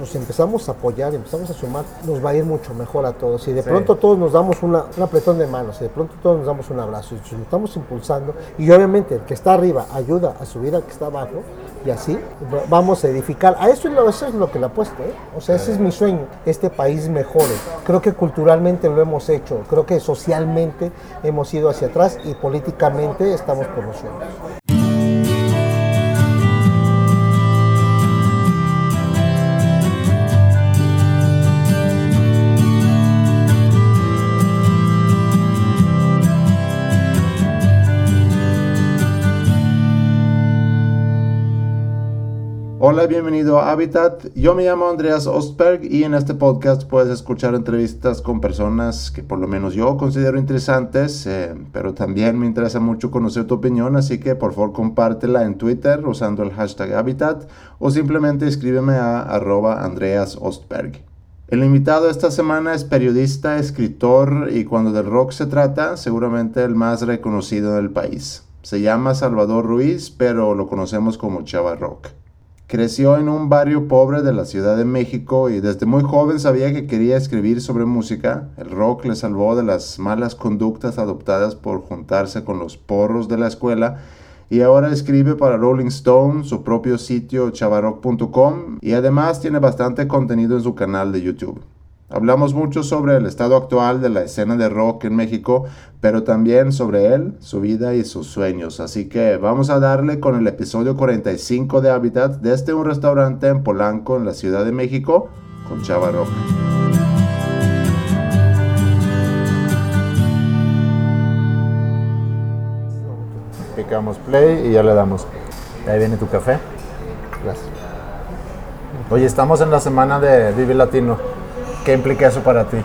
nos empezamos a apoyar, empezamos a sumar, nos va a ir mucho mejor a todos. Y de pronto todos nos damos una, un apretón de manos, y de pronto todos nos damos un abrazo, y nos estamos impulsando, y obviamente el que está arriba ayuda a subir al que está abajo, y así vamos a edificar. A eso, eso es lo que le apuesto, ¿eh? o sea, ese es mi sueño, este país mejore. Creo que culturalmente lo hemos hecho, creo que socialmente hemos ido hacia atrás y políticamente estamos por los sueños. Hola, bienvenido a Habitat. Yo me llamo Andreas Ostberg y en este podcast puedes escuchar entrevistas con personas que por lo menos yo considero interesantes, eh, pero también me interesa mucho conocer tu opinión, así que por favor compártela en Twitter usando el hashtag Habitat o simplemente escríbeme a arroba Andreas Ostberg. El invitado esta semana es periodista, escritor y cuando del rock se trata, seguramente el más reconocido del país. Se llama Salvador Ruiz, pero lo conocemos como Chava Rock. Creció en un barrio pobre de la Ciudad de México y desde muy joven sabía que quería escribir sobre música. El rock le salvó de las malas conductas adoptadas por juntarse con los porros de la escuela y ahora escribe para Rolling Stone, su propio sitio chavarock.com y además tiene bastante contenido en su canal de YouTube. Hablamos mucho sobre el estado actual de la escena de rock en México, pero también sobre él, su vida y sus sueños. Así que vamos a darle con el episodio 45 de Habitat desde un restaurante en Polanco, en la Ciudad de México, con Chava Rock. Picamos play y ya le damos. Ahí viene tu café. Gracias. Oye, estamos en la semana de Vive Latino. ¿Qué implica eso para ti?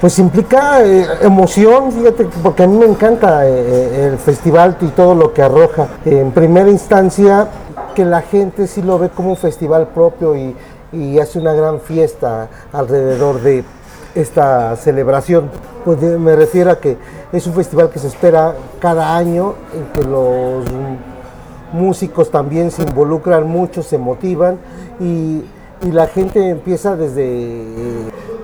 Pues implica eh, emoción, fíjate, porque a mí me encanta eh, eh, el festival y todo lo que arroja. en primera instancia, que la gente sí lo ve como un festival propio y, hace una gran fiesta alrededor de esta celebración. Pues me refiero a que es un festival que se espera cada año, en que los músicos también se involucran mucho, se motivan y y la gente empieza desde,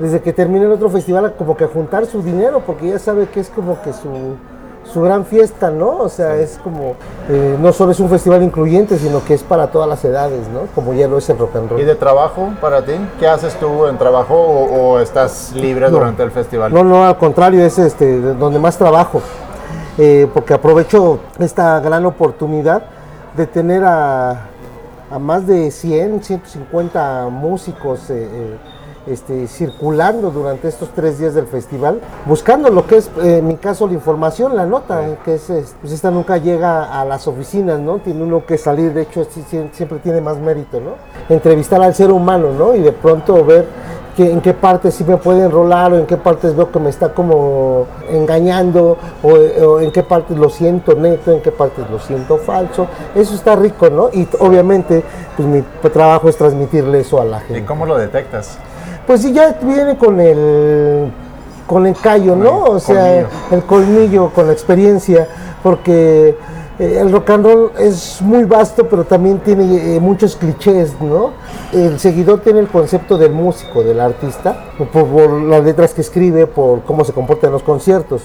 desde que termina el otro festival como que a juntar su dinero porque ya sabe que es como que su, gran fiesta, ¿no? O sea, es como, eh, no solo es un festival incluyente, sino que es para todas las edades, ¿no? Como ya lo es el rock and roll. ¿Y de trabajo para ti? ¿Qué haces tú en trabajo o, estás libre durante el festival? No, no, al contrario, es este, donde más trabajo, eh, porque aprovecho esta gran oportunidad de tener a a más de 100, 150 músicos eh, eh, este, circulando durante estos tres días del festival, buscando lo que es, eh, en mi caso, la información, la nota, que es, pues esta nunca llega a las oficinas, ¿no? Tiene uno que salir, de hecho, siempre tiene más mérito, ¿no? Entrevistar al ser humano, ¿no? Y de pronto ver en qué partes sí me puede enrolar o en qué partes veo que me está como engañando o, en qué partes lo siento neto, en qué partes lo siento falso. Eso está rico, ¿no? Y obviamente pues mi trabajo es transmitirle eso a la gente. ¿Y cómo lo detectas? Pues sí, ya viene con el con el callo, ¿no? O sea, el colmillo, con la experiencia, porque eh, el rock and roll es muy vasto, pero también tiene eh, muchos clichés, ¿no? El seguidor tiene el concepto del músico, del artista, por, las letras que escribe, por cómo se comporta en los conciertos.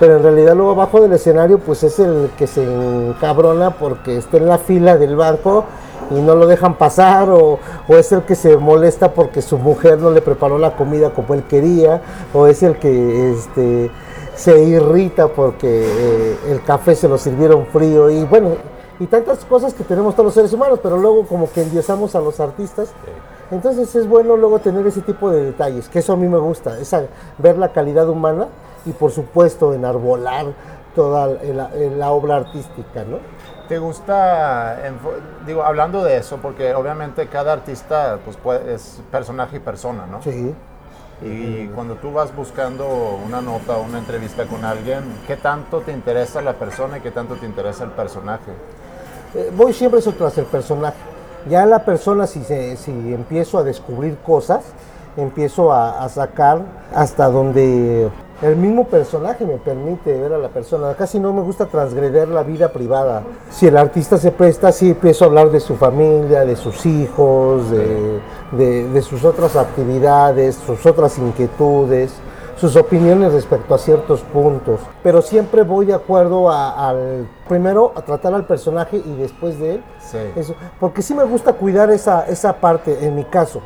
Pero en realidad luego abajo del escenario pues es el que se encabrona porque está en la fila del banco y no lo dejan pasar o, o, es el que se molesta porque su mujer no le preparó la comida como él quería o es el que este, se irrita porque eh, el café se lo sirvieron frío y bueno, y tantas cosas que tenemos todos los seres humanos, pero luego como que endiosamos a los artistas. Entonces es bueno luego tener ese tipo de detalles, que eso a mí me gusta, es ver la calidad humana y por supuesto enarbolar toda la, obra artística, ¿no? ¿Te gusta, digo, hablando de eso, porque obviamente cada artista pues, es personaje y persona, ¿no? Sí. Y cuando tú vas buscando una nota o una entrevista con alguien, ¿qué tanto te interesa la persona y qué tanto te interesa el personaje? Eh, voy siempre tras el personaje. Ya la persona, si, si empiezo a descubrir cosas, empiezo a, sacar hasta donde el mismo personaje me permite ver a la persona. Casi no me gusta transgreder la vida privada. Si el artista se presta, sí empiezo a hablar de su familia, de sus hijos, de, sus otras actividades, sus otras inquietudes, sus opiniones respecto a ciertos puntos. Pero siempre voy de acuerdo al, primero a tratar al personaje y después de él. Eso, porque sí me gusta cuidar esa, esa parte, en mi caso,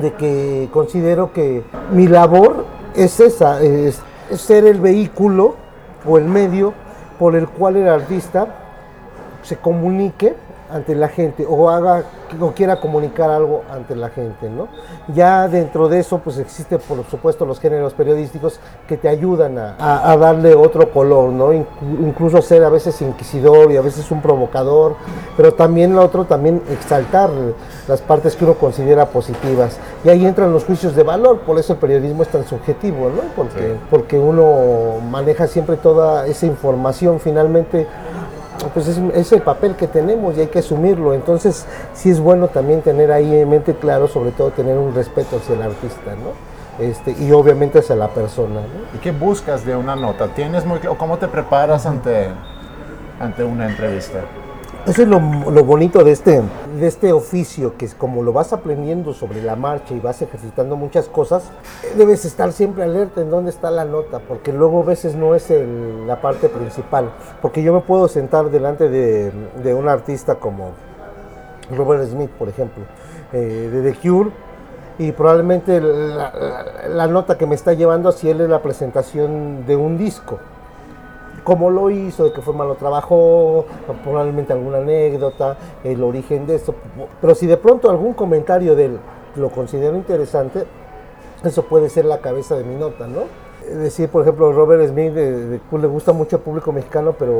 de que considero que mi labor es esa, es, ser el vehículo o el medio por el cual el artista se comunique ante la gente o haga o quiera comunicar algo ante la gente, ¿no? Ya dentro de eso, pues existe por supuesto los géneros periodísticos que te ayudan a, darle otro color, ¿no? Incluso ser a veces inquisidor y a veces un provocador, pero también lo otro, también exaltar las partes que uno considera positivas. Y ahí entran los juicios de valor, por eso el periodismo es tan subjetivo, ¿no? Porque, porque uno maneja siempre toda esa información finalmente pues es, el papel que tenemos y hay que asumirlo. Entonces, sí es bueno también tener ahí en mente claro, sobre todo tener un respeto hacia el artista, ¿no? Este, y obviamente hacia la persona. ¿Y qué buscas de una nota? ¿Tienes muy, o cómo te preparas ante, ante una entrevista? Eso es lo, bonito de este, de este oficio, que es como lo vas aprendiendo sobre la marcha y vas ejercitando muchas cosas, debes estar siempre alerta en dónde está la nota, porque luego a veces no es la parte principal. Porque yo me puedo sentar delante de, un artista como Robert Smith, por ejemplo, eh, de The Cure, y probablemente la, la, nota que me está llevando hacia él es la presentación de un disco cómo lo hizo, de qué forma lo trabajó, probablemente alguna anécdota, el origen de esto. Pero si de pronto algún comentario de él lo considero interesante, eso puede ser la cabeza de mi nota, ¿no? Decir, por ejemplo, Robert Smith de, le gusta mucho al público mexicano, pero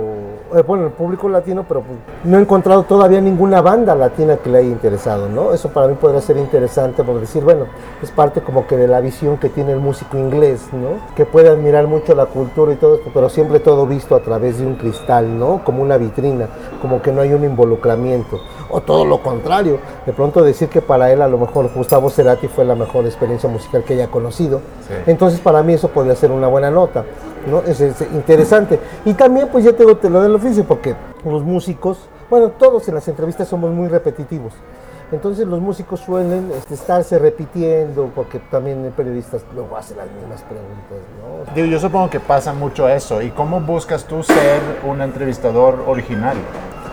eh, bueno, el público latino, pero pues, no he encontrado todavía ninguna banda latina que le haya interesado, ¿no? Eso para mí podría ser interesante por decir, bueno, es parte como que de la visión que tiene el músico inglés, ¿no? Que puede admirar mucho la cultura y todo esto, pero siempre todo visto a través de un cristal, ¿no? Como una vitrina, como que no hay un involucramiento o todo lo contrario. De pronto decir que para él a lo mejor Gustavo Cerati fue la mejor experiencia musical que haya conocido. Entonces para mí eso podría ser una buena nota. ¿no? Es, interesante. Y también pues ya tengo te lo del oficio porque los músicos, bueno, todos en las entrevistas somos muy repetitivos. Entonces los músicos suelen este, estarse repitiendo porque también el periodista luego hace las mismas preguntas. ¿no? yo supongo que pasa mucho eso. ¿Y cómo buscas tú ser un entrevistador original?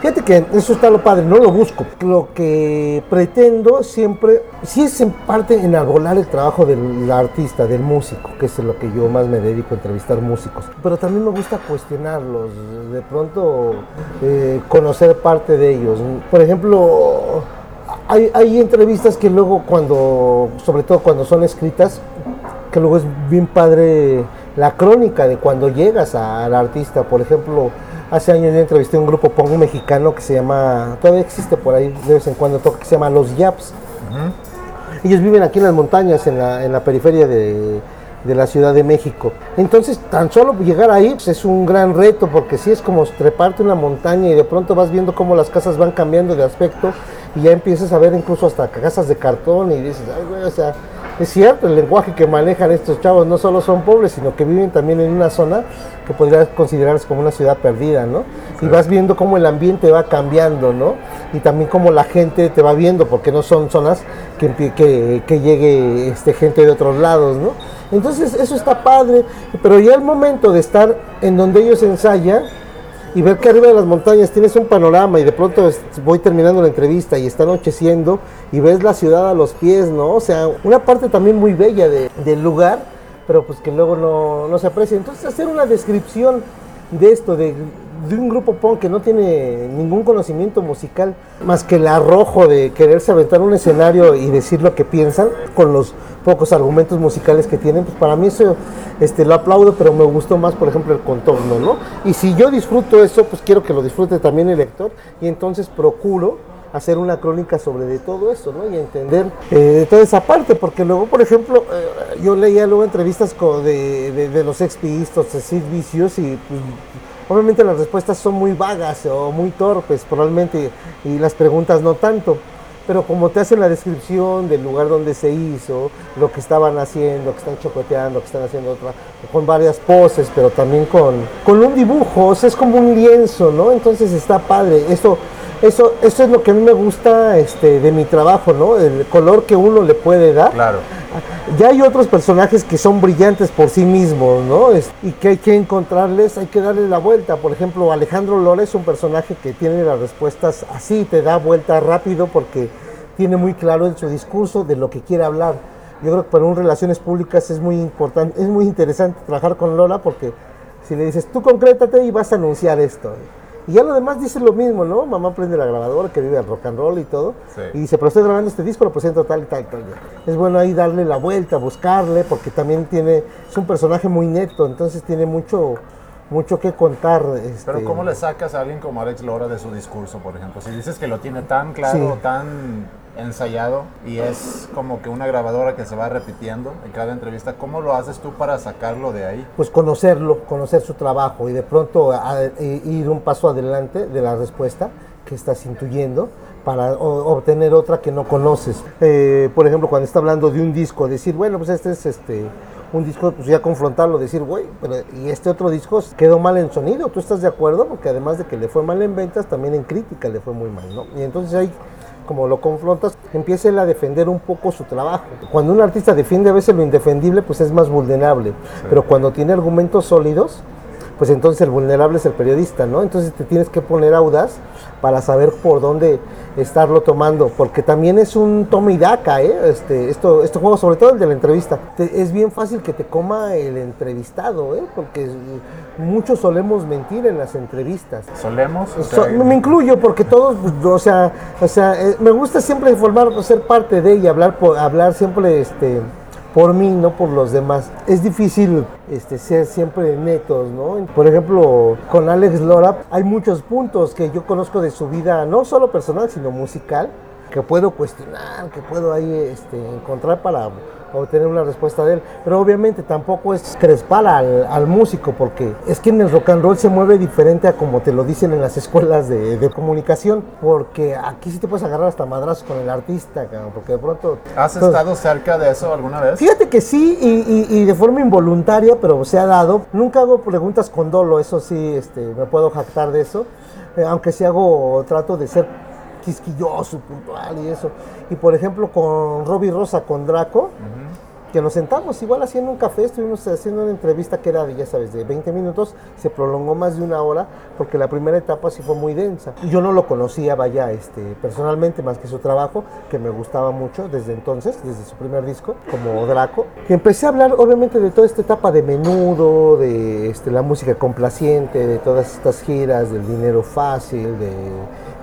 Fíjate que eso está lo padre, no lo busco. Lo que pretendo siempre, sí es en parte enarbolar el trabajo del artista, del músico, que es lo que yo más me dedico a entrevistar músicos. Pero también me gusta cuestionarlos, de pronto eh, conocer parte de ellos. Por ejemplo, hay, hay entrevistas que luego cuando, sobre todo cuando son escritas, que luego es bien padre la crónica de cuando llegas al artista. Por ejemplo, Hace años yo entrevisté a un grupo pongo mexicano que se llama, todavía existe por ahí, de vez en cuando toca, que se llama Los Yaps. Ellos viven aquí en las montañas, en la, en la periferia de, de, la Ciudad de México. Entonces, tan solo llegar ahí pues, es un gran reto, porque si es como treparte una montaña y de pronto vas viendo cómo las casas van cambiando de aspecto y ya empiezas a ver incluso hasta casas de cartón y dices, ay, güey, o sea, es cierto, el lenguaje que manejan estos chavos no solo son pobres, sino que viven también en una zona que podría considerarse como una ciudad perdida, ¿no? Y vas viendo cómo el ambiente va cambiando, ¿no? Y también cómo la gente te va viendo, porque no son zonas que, que, que llegue este, gente de otros lados, ¿no? Entonces eso está padre, pero ya el momento de estar en donde ellos ensayan, y ver que arriba de las montañas tienes un panorama y de pronto voy terminando la entrevista y está anocheciendo y ves la ciudad a los pies, ¿no? O sea, una parte también muy bella del lugar, pero pues que luego no, no se aprecia. Entonces hacer una descripción de esto, de de un grupo punk que no tiene ningún conocimiento musical más que el arrojo de quererse aventar un escenario y decir lo que piensan con los pocos argumentos musicales que tienen, pues para mí eso este, lo aplaudo, pero me gustó más, por ejemplo, el contorno, ¿no? Y si yo disfruto eso, pues quiero que lo disfrute también el lector y entonces procuro hacer una crónica sobre de todo eso, ¿no? Y entender eh, de toda esa parte, porque luego, por ejemplo, eh, yo leía luego entrevistas de, de, de los expistos, de Sid Vicious, y pues, Obviamente las respuestas son muy vagas o muy torpes probablemente y las preguntas no tanto. pero como te hacen la descripción del lugar donde se hizo, lo que estaban haciendo, que están chocoteando, que están haciendo otra, con varias poses, pero también con, con un dibujo, es como un lienzo, ¿no? Entonces está padre. Eso, eso, eso es lo que a mí me gusta este, de mi trabajo, ¿no? El color que uno le puede dar. Claro. Ya hay otros personajes que son brillantes por sí mismos, ¿no? Es- y que hay que encontrarles, hay que darle la vuelta. Por ejemplo, Alejandro Lora es un personaje que tiene las respuestas así, te da vuelta rápido porque tiene muy claro en su discurso de lo que quiere hablar. Yo creo que para un relaciones públicas es muy importante, es muy interesante trabajar con Lola porque si le dices, tú concrétate y vas a anunciar esto. Y ya lo demás dice lo mismo, ¿no? Mamá prende la grabadora, que vive al rock and roll y todo. Sí. Y dice, pero estoy grabando este disco, lo presento tal y tal y tal. Es bueno ahí darle la vuelta, buscarle, porque también tiene, es un personaje muy neto, entonces tiene mucho, mucho que contar. Pero este, ¿cómo le sacas a alguien como Alex Lora de su discurso, por ejemplo? Si dices que lo tiene tan claro, Sí. tan ensayado y es como que una grabadora que se va repitiendo en cada entrevista, ¿cómo lo haces tú para sacarlo de ahí? pues conocerlo, conocer su trabajo y de pronto a- a- e- ir un paso adelante de la respuesta que estás intuyendo para o- obtener otra que no conoces. Eh, por ejemplo, cuando está hablando de un disco, decir, bueno, pues este es este un disco, pues ya confrontarlo, decir, güey, pero y este otro disco quedó mal en sonido, ¿tú estás de acuerdo? Porque además de que le fue mal en ventas, también en crítica le fue muy mal, ¿no? Y entonces ahí como lo confrontas, empieza él a defender un poco su trabajo. Cuando un artista defiende a veces lo indefendible, pues es más vulnerable. Pero cuando tiene argumentos sólidos, pues entonces el vulnerable es el periodista, ¿no? Entonces te tienes que poner audaz para saber por dónde estarlo tomando, porque también es un toma y daca, ¿eh? Este, esto, este juego, sobre todo el de la entrevista, te- es bien fácil que te coma el entrevistado, ¿eh? Porque muchos solemos mentir en las entrevistas. ¿Solemos? O So- sea, me incluyo porque todos, o sea, o sea, eh, me gusta siempre formar, ser parte de ella, hablar, hablar siempre, este, por mí, no por los demás. Es difícil, este, ser siempre netos, ¿no? Por ejemplo, con Alex Lora hay muchos puntos que yo conozco de su vida, no solo personal, sino musical, que puedo cuestionar, que puedo ahí, este, encontrar para obtener una respuesta de él. Pero obviamente tampoco es crespar al, al músico, porque es que en el rock and roll se mueve diferente a como te lo dicen en las escuelas de, de comunicación, porque aquí sí te puedes agarrar hasta madrazos con el artista, cabrón, porque de pronto... ¿Has Entonces, estado cerca de eso alguna vez? Fíjate que sí, y, y- y de forma involuntaria, pero se ha dado. Nunca hago preguntas con dolo, eso sí, este, me puedo jactar de eso. Eh, aunque sí hago, trato de ser quisquilloso, puntual y eso. Y por ejemplo, con Robbie Rosa, con Draco, que nos sentamos igual haciendo un café, estuvimos haciendo una entrevista que era de, ya sabes, de 20 minutos, se prolongó más de una hora, porque la primera etapa sí fue muy densa. Yo no lo conocía, vaya, este, personalmente, más que su trabajo, que me gustaba mucho desde entonces, desde su primer disco, como Draco. Y empecé a hablar, obviamente, de toda esta etapa de menudo, de este, la música complaciente, de todas estas giras, del dinero fácil, de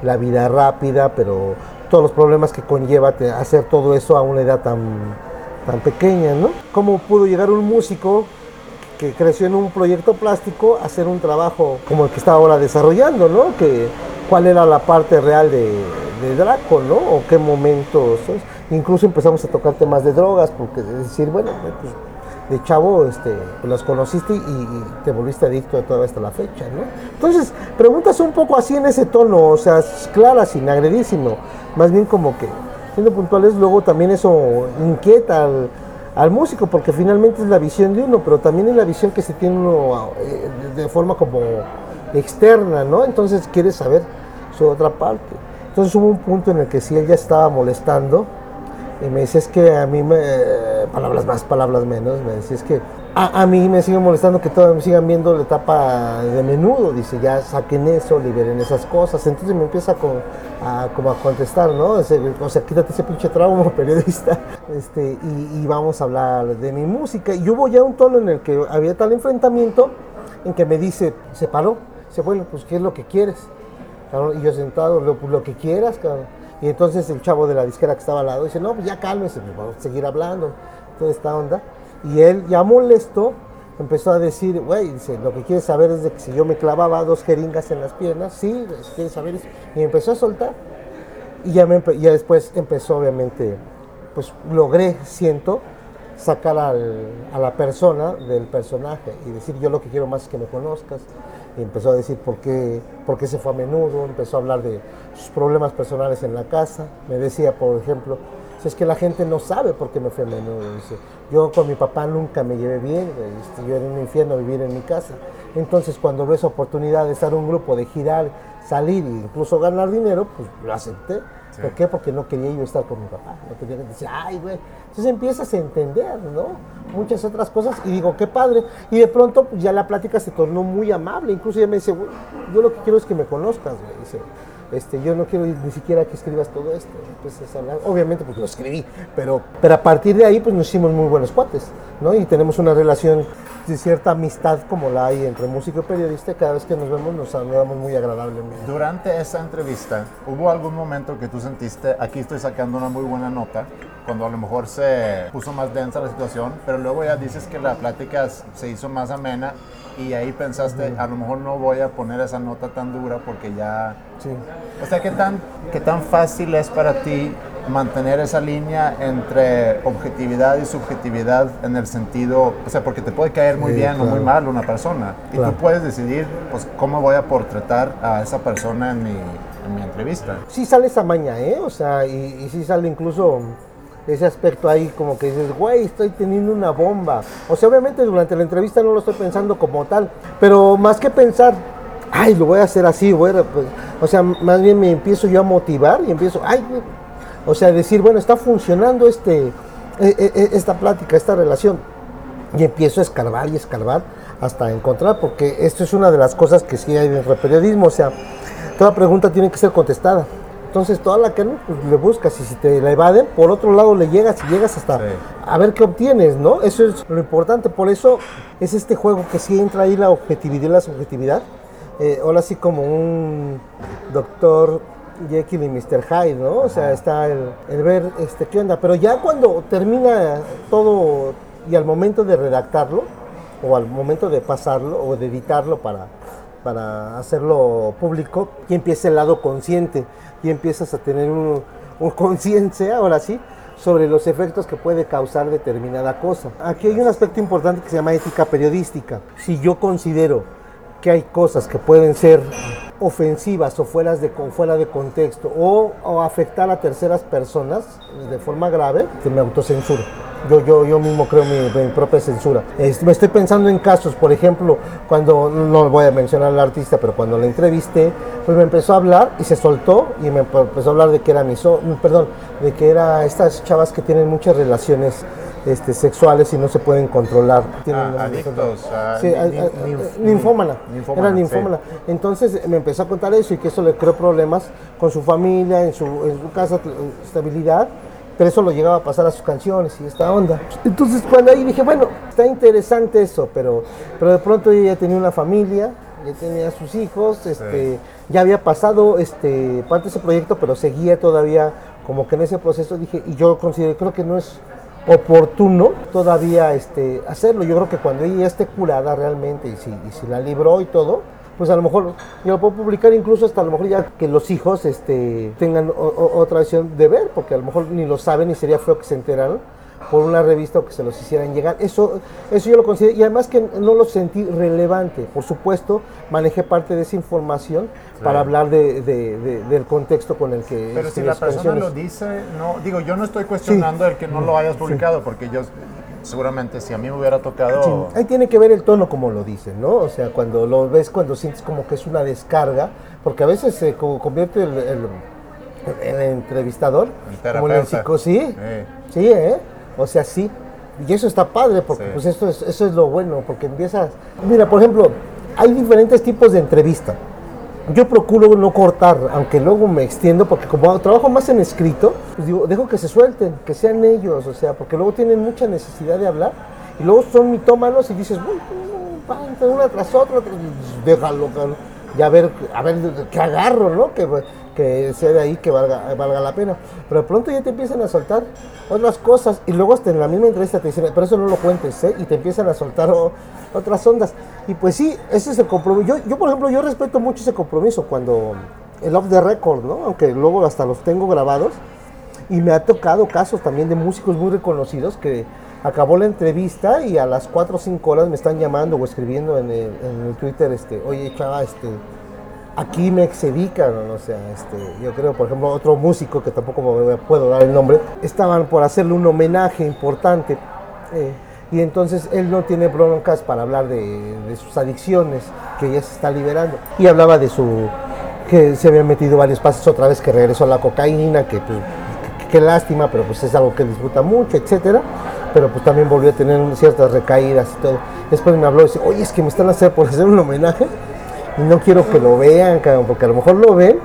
la vida rápida, pero todos los problemas que conlleva hacer todo eso a una edad tan tan pequeña, ¿no? ¿Cómo pudo llegar un músico que creció en un proyecto plástico a hacer un trabajo como el que está ahora desarrollando, ¿no? Que, ¿Cuál era la parte real de, Draco, ¿no? O qué momentos. Incluso empezamos a tocar temas de drogas, porque decir, bueno, pues de chavo este, pues las conociste y, y te volviste adicto a toda hasta la fecha, ¿no? Entonces, preguntas un poco así en ese tono, o sea, clara, sin agredir, sino más bien como que siendo puntuales, luego también eso inquieta al, al músico, porque finalmente es la visión de uno, pero también es la visión que se tiene uno eh, de, forma como externa, ¿no? Entonces quieres saber su otra parte. Entonces hubo un punto en el que sí él ya estaba molestando y me decía es que a mí me, palabras más, palabras menos, me decía es que a, mí me sigue molestando que todavía me sigan viendo la etapa de menudo, dice ya saquen eso, liberen esas cosas, entonces me empieza a, como a contestar, ¿no? O sea, quítate ese pinche trauma, periodista, este, y, vamos a hablar de mi música. Y hubo ya un tono en el que había tal enfrentamiento en que me dice, se paró, dice, bueno, pues ¿qué es lo que quieres? Y yo sentado, lo, lo que quieras, cabrón. Y entonces el chavo de la disquera que estaba al lado dice, no, pues ya cálmese, pues vamos a seguir hablando, toda esta onda. Y él, ya molesto, empezó a decir, güey, lo que quieres saber es que si yo me clavaba dos jeringas en las piernas, sí, quieres saber eso. Y empezó a soltar. Y ya, después empezó, obviamente, pues logré, siento, sacar a la persona del personaje y decir yo lo que quiero más es que me conozcas. Empezó a decir por qué, por qué se fue a menudo, empezó a hablar de sus problemas personales en la casa. Me decía, por ejemplo, es que la gente no sabe por qué me fui a menudo. Yo con mi papá nunca me llevé bien, este, yo era un infierno vivir en mi casa. Entonces cuando ves oportunidad de estar en un grupo, de girar, salir e incluso ganar dinero, pues lo acepté. ¿Por qué? Porque no quería yo estar con mi papá. No quería decir, ay, güey. Entonces empiezas a entender, ¿no? Muchas otras cosas y digo, qué padre. Y de pronto pues, ya la plática se tornó muy amable. Incluso ella me dice, güey, yo lo que quiero es que me conozcas, güey. Dice, este, yo no quiero ni siquiera que escribas todo esto. Entonces, obviamente, pues lo escribí, pero, pero a partir de ahí, pues nos hicimos muy buenos cuates, ¿no? Y tenemos una relación de cierta amistad como la hay entre músico y periodista. Cada vez que nos vemos, nos saludamos muy agradablemente. Durante esa entrevista, ¿hubo algún momento que tú sentiste, aquí estoy sacando una muy buena nota, cuando a lo mejor se puso más densa la situación, pero luego ya dices que la plática se hizo más amena y ahí pensaste, a lo mejor no voy a poner esa nota tan dura porque ya... Sí. O sea, ¿qué tan, ¿qué tan fácil es para ti mantener esa línea entre objetividad y subjetividad en el sentido, o sea, porque te puede caer muy bien o muy mal una persona y tú puedes decidir, pues, cómo voy a portretar a esa persona en mi, en mi entrevista. Sí sale esa maña, ¿eh? O sea, y, y sí sale incluso ese aspecto ahí como que dices, güey, estoy teniendo una bomba. O sea, obviamente durante la entrevista no lo estoy pensando como tal, pero más que pensar, ay, lo voy a hacer así, güey, pues, o sea, más bien me empiezo yo a motivar y empiezo, ay, o sea, decir, bueno, está funcionando este, e, e, e, esta plática, esta relación. Y empiezo a escarbar y escarbar hasta encontrar, porque esto es una de las cosas que sí hay en el periodismo, o sea, toda pregunta tiene que ser contestada. Entonces toda la no, pues le buscas y si te la evaden, por otro lado le llegas y llegas hasta a ver qué obtienes, ¿no? Eso es lo importante, por eso es este juego que sí entra ahí la objetividad y la subjetividad. Eh, ahora sí como un doctor Jekyll y Mr. Hyde, ¿no? O sea, está el, el, ver este, qué onda. Pero ya cuando termina todo y al momento de redactarlo, o al momento de pasarlo, o de editarlo para, para hacerlo público, y empieza el lado consciente y empiezas a tener un, conciencia, ahora sí, sobre los efectos que puede causar determinada cosa. Aquí hay un aspecto importante que se llama ética periodística. Si yo considero que hay cosas que pueden ser ofensivas o fuera de, fuera de contexto o, afectar a terceras personas de forma grave, que me autocensuro. Yo, yo, yo mismo creo mi, propia censura. me estoy pensando en casos, por ejemplo, cuando, no voy a mencionar al artista, pero cuando le entrevisté, pues me empezó a hablar y se soltó y me empezó a hablar de que era miso, perdón, de que era estas chavas que tienen muchas relaciones este, sexuales y no se pueden controlar. Tienen ah, adictos, sí, ninfómana, era ninfómana. Entonces me empezó a contar eso y que eso le creó problemas con su familia, en su, en su casa, estabilidad pero eso lo llegaba a pasar a sus canciones y esta onda. Entonces cuando ahí dije, bueno, está interesante eso, pero, pero de pronto ella tenía una familia, ya tenía sus hijos, este, ya había pasado este, parte de ese proyecto, pero seguía todavía como que en ese proceso, dije, y yo considero, creo que no es oportuno todavía este, hacerlo. Yo creo que cuando ella esté curada realmente y si, y si la libró y todo, pues a lo mejor yo lo puedo publicar incluso hasta a lo mejor ya que los hijos este, tengan otra visión de ver, porque a lo mejor ni lo saben y sería feo que se enteraran por una revista o que se los hicieran llegar. Eso, eso yo lo considero, y además que no lo sentí relevante. Por supuesto, manejé parte de esa información para hablar de, del contexto con el que... Pero si la persona lo dice, no, digo, yo no estoy cuestionando el que no lo hayas publicado, porque yo seguramente si a mí me hubiera tocado... Ahí tiene que ver el tono como lo dicen, ¿no? O sea, cuando lo ves, cuando sientes como que es una descarga, porque a veces se convierte el, el, entrevistador como el psico, sí, sí, ¿eh? O sea, sí. Y eso está padre, porque pues esto es, eso es lo bueno, porque empiezas... Mira, por ejemplo, hay diferentes tipos de entrevista yo procuro no cortar, aunque luego me extiendo, porque como trabajo más en escrito, pues digo, dejo que se suelten, que sean ellos, o sea, porque luego tienen mucha necesidad de hablar, y luego son mitómanos y dices, una tras otra, pues, déjalo, ya a ver, a ver qué agarro, ¿no? Que, que sea de ahí que valga, valga la pena. Pero de pronto ya te empiezan a soltar otras cosas y luego hasta en la misma entrevista te dicen, pero eso no lo cuentes, ¿eh? Y te empiezan a soltar otras ondas. Y pues sí, ese es el compromiso. Yo, yo, por ejemplo, yo respeto mucho ese compromiso cuando el off the record, ¿no? Aunque luego hasta los tengo grabados. Y me ha tocado casos también de músicos muy reconocidos que, Acabó la entrevista y a las 4 o 5 horas me están llamando o escribiendo en el, en el Twitter, este, oye chava, este, aquí me excedí, cabrón, o sea, este, yo creo, por ejemplo, otro músico que tampoco puedo dar el nombre, estaban por hacerle un homenaje importante. eh, y entonces él no tiene broncas para hablar de, sus adicciones, que ya se está liberando. Y hablaba de su, que se había metido varios pasos otra vez, que regresó a la cocaína, que pues, qué lástima, pero pues es algo que disfruta mucho, etcétera. Pero pues también volvió a tener ciertas recaídas y todo. Después me habló y dice, oye, es que me están haciendo por hacer un homenaje no quiero que lo vean, cabrón, porque a lo mejor lo ven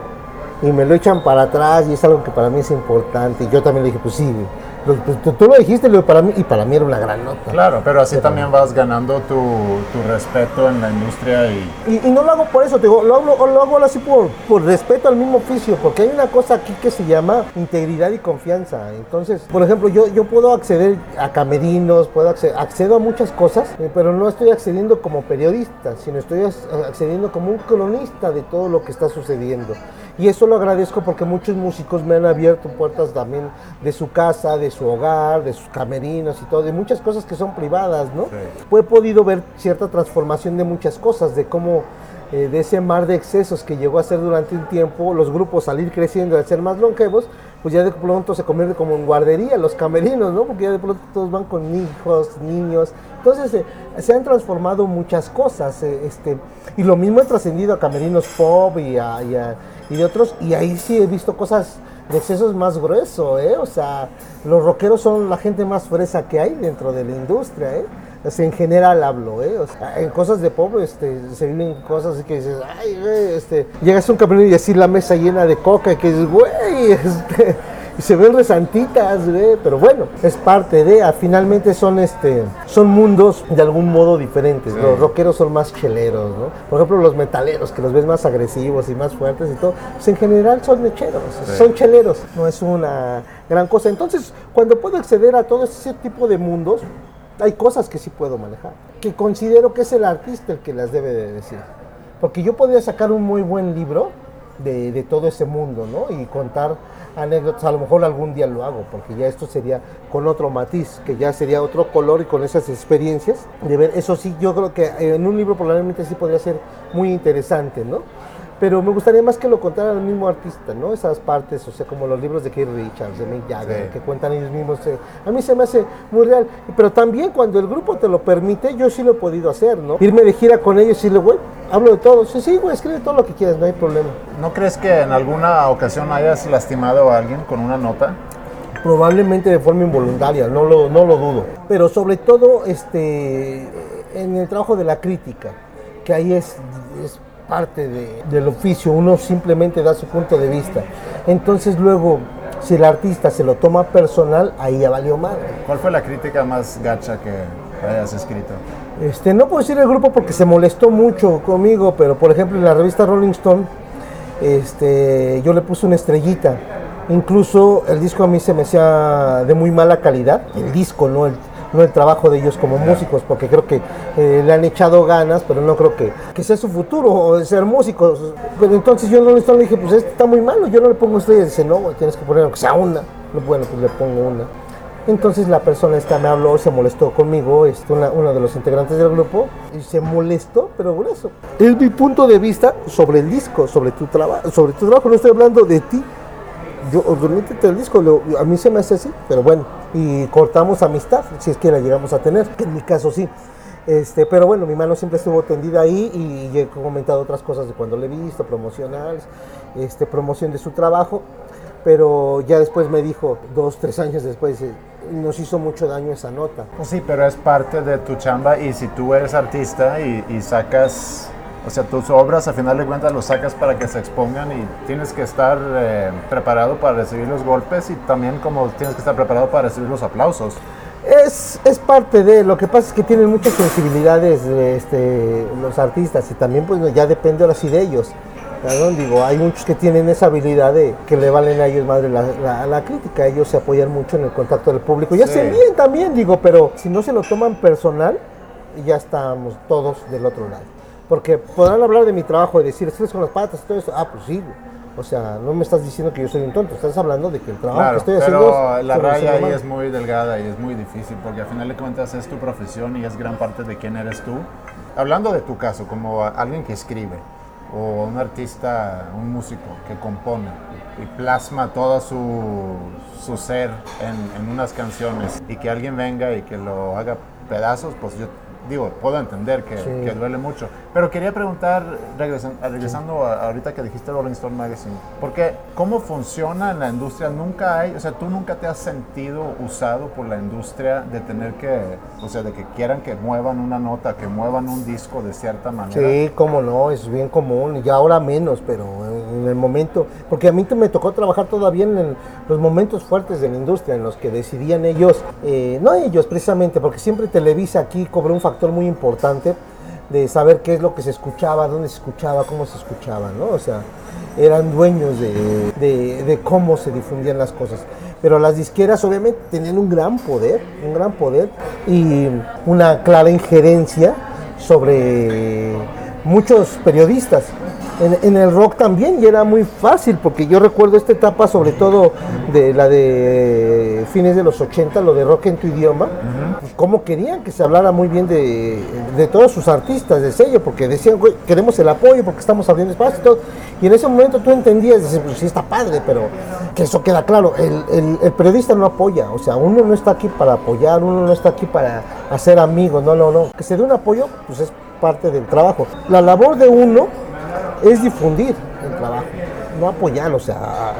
y me lo echan para atrás y es algo que para mí es importante. Y yo también le dije, pues sí, Lo- pues, tú, tú lo dijiste para mí, y para mí era una gran nota. Claro, pero así Pero- también vas ganando tu, tu respeto en la industria y Y, y no lo hago por eso, te digo, lo hago, lo hago así por, por respeto al mismo oficio, porque hay una cosa aquí que se llama integridad y confianza. Entonces, por ejemplo, yo, yo puedo acceder a camerinos, puedo acceder, accedo a muchas cosas, eh, pero no estoy accediendo como periodista, sino estoy accediendo como un cronista de todo lo que está sucediendo. Y eso lo agradezco porque muchos músicos me han abierto puertas también de su casa, de su hogar, de sus camerinos y todo, de muchas cosas que son privadas, ¿no? Pues he podido ver cierta transformación de muchas cosas, de cómo eh, de ese mar de excesos que llegó a ser durante un tiempo, los grupos al ir creciendo, al ser más longevos, pues ya de pronto se convierte como en guardería, los camerinos, ¿no? Porque ya de pronto todos van con hijos, niños. Entonces eh, se han transformado muchas cosas, eh, este, y lo mismo ha trascendido a camerinos pop y, a- y a- y de otros, y ahí sí he visto cosas de excesos más grueso, ¿eh? O sea, los rockeros son la gente más fresa que hay dentro de la industria, ¿eh? O sea, en general hablo, ¿eh? O sea, en cosas de pop este, se vienen cosas que dices, ay, güey, este, llegas a un camerino y así la mesa llena de coca y que dices, güey, este, y se ven resantitas, güey, pero bueno, es parte de, ah, finalmente son, este, son mundos de algún modo diferentes, los rockeros son más cheleros, ¿no? Por ejemplo, los metaleros, que los ves más agresivos y más fuertes y todo, pues en general son mecheros, son cheleros, no es una gran cosa. Entonces, cuando puedo acceder a todo ese tipo de mundos, hay cosas que sí puedo manejar, que considero que es el artista el que las debe de decir. Porque yo podría sacar un muy buen libro de, de todo ese mundo, ¿no? Y contar anécdotas, a lo mejor algún día lo hago, porque ya esto sería con otro matiz, que ya sería otro color y con esas experiencias de ver, eso sí, yo creo que en un libro probablemente sí podría ser muy interesante, ¿no? Pero me gustaría más que lo contara el mismo artista, ¿no? Esas partes, o sea, como los libros de Keith Richards, de Mick Jagger, Sí. que cuentan ellos mismos. eh, a mí se me hace muy real. Pero también cuando el grupo te lo permite, yo sí lo he podido hacer, ¿no? Irme de gira con ellos y decirle, güey, hablo de todo. Sí, sí, güey, escribe todo lo que quieras, no hay problema. ¿no crees que en alguna ocasión hayas lastimado a alguien con una nota? Probablemente de forma involuntaria, no lo, no lo dudo. Pero sobre todo este, en el trabajo de la crítica, que ahí es, es parte de- del oficio, uno simplemente da su punto de vista. Entonces luego, si el artista se lo toma personal, ahí ya valió mal. ¿Cuál fue la crítica más gacha que hayas escrito? Este, no puedo decir el grupo porque se molestó mucho conmigo, pero por ejemplo en la revista Rolling Stone, este, yo le puse una estrellita. Incluso el disco a mí se me hacía de muy mala calidad, el disco, no el, no el trabajo de ellos como músicos, porque creo que eh, le han echado ganas, pero no creo que, que sea su futuro o ser músicos. Entonces yo Stone le dije, pues este está muy malo, yo no le pongo estrellas. Dice, no, tienes que poner aunque sea una. Bueno, pues le pongo una. Entonces la persona esta me habló, se molestó conmigo, este, una, uno de los integrantes del grupo, y se molestó, pero por eso. Es mi punto de vista sobre el disco, sobre tu trabajo, sobre tu trabajo, no estoy hablando de ti. Yo, remítete el disco, a mí se me hace así, pero bueno, y cortamos amistad, si es que la llegamos a tener, que en mi caso sí. Este, pero bueno, mi mano siempre estuvo tendida ahí y he comentado otras cosas de cuando le he visto, promocionales, este, promoción de su trabajo, pero ya después me dijo, dos, tres años después, nos hizo mucho daño esa nota. Sí, pero es parte de tu chamba y si tú eres artista y, y sacas, o sea, tus obras a final de cuentas los sacas para que se expongan y tienes que estar eh, preparado para recibir los golpes y también como tienes que estar preparado para recibir los aplausos. Es, es parte de, lo que pasa es que tienen muchas sensibilidades este, los artistas y también pues ya depende ahora sí de ellos. Digo, hay muchos que tienen esa habilidad de que le valen a ellos madre la, la- la crítica, ellos se apoyan mucho en el contacto del público. Ya Sí. sé bien también, digo, pero si no se lo toman personal, ya estamos todos del otro lado. Porque podrán hablar de mi trabajo y decir, estás con las patas y todo eso. Ah, pues sí, güey. O sea, no me estás diciendo que yo soy un tonto, estás hablando de que el trabajo Claro, que estoy pero haciendo... es la raya ahí es muy delgada y es muy difícil porque al final de cuentas es tu profesión y es gran parte de quién eres tú. Hablando de tu caso, como alguien que escribe o un artista, un músico que compone y plasma todo su, su ser en, en unas canciones y que alguien venga y que lo haga pedazos, pues yo digo, puedo entender que, Sí. que duele mucho. Pero quería preguntar, regresan- regresando a, ahorita que dijiste Rolling Stone Magazine, porque ¿cómo funciona en la industria? Nunca hay, o sea, tú nunca te has sentido usado por la industria de tener que, o sea, de que quieran que muevan una nota, que muevan un disco de cierta manera. Sí, cómo no, es bien común, y ahora menos, pero en, el momento, porque a mí me tocó trabajar todavía en los momentos fuertes de la industria, en los que decidían ellos, eh, no ellos precisamente, porque siempre Televisa aquí cobró un factor muy importante de saber qué es lo que se escuchaba, dónde se escuchaba, cómo se escuchaba, ¿no? O sea, eran dueños de- de cómo se difundían las cosas. Pero las disqueras obviamente tenían un gran poder, un gran poder y una clara injerencia sobre muchos periodistas. En, en el rock también y era muy fácil porque yo recuerdo esta etapa sobre todo de la de fines de los 80, lo de rock en tu idioma, pues, cómo querían que se hablara muy bien de, de todos sus artistas de sello, porque decían, "Güey, queremos el apoyo porque estamos abriendo espacio y todo. Y en ese momento tú entendías, dices, pues sí está padre, pero que eso queda claro, el, el- el periodista no apoya, o sea, uno no está aquí para apoyar, uno no está aquí para hacer amigos, no, no, no. Que se dé un apoyo, pues es parte del trabajo. La labor de uno es difundir el trabajo, no apoyar, o sea,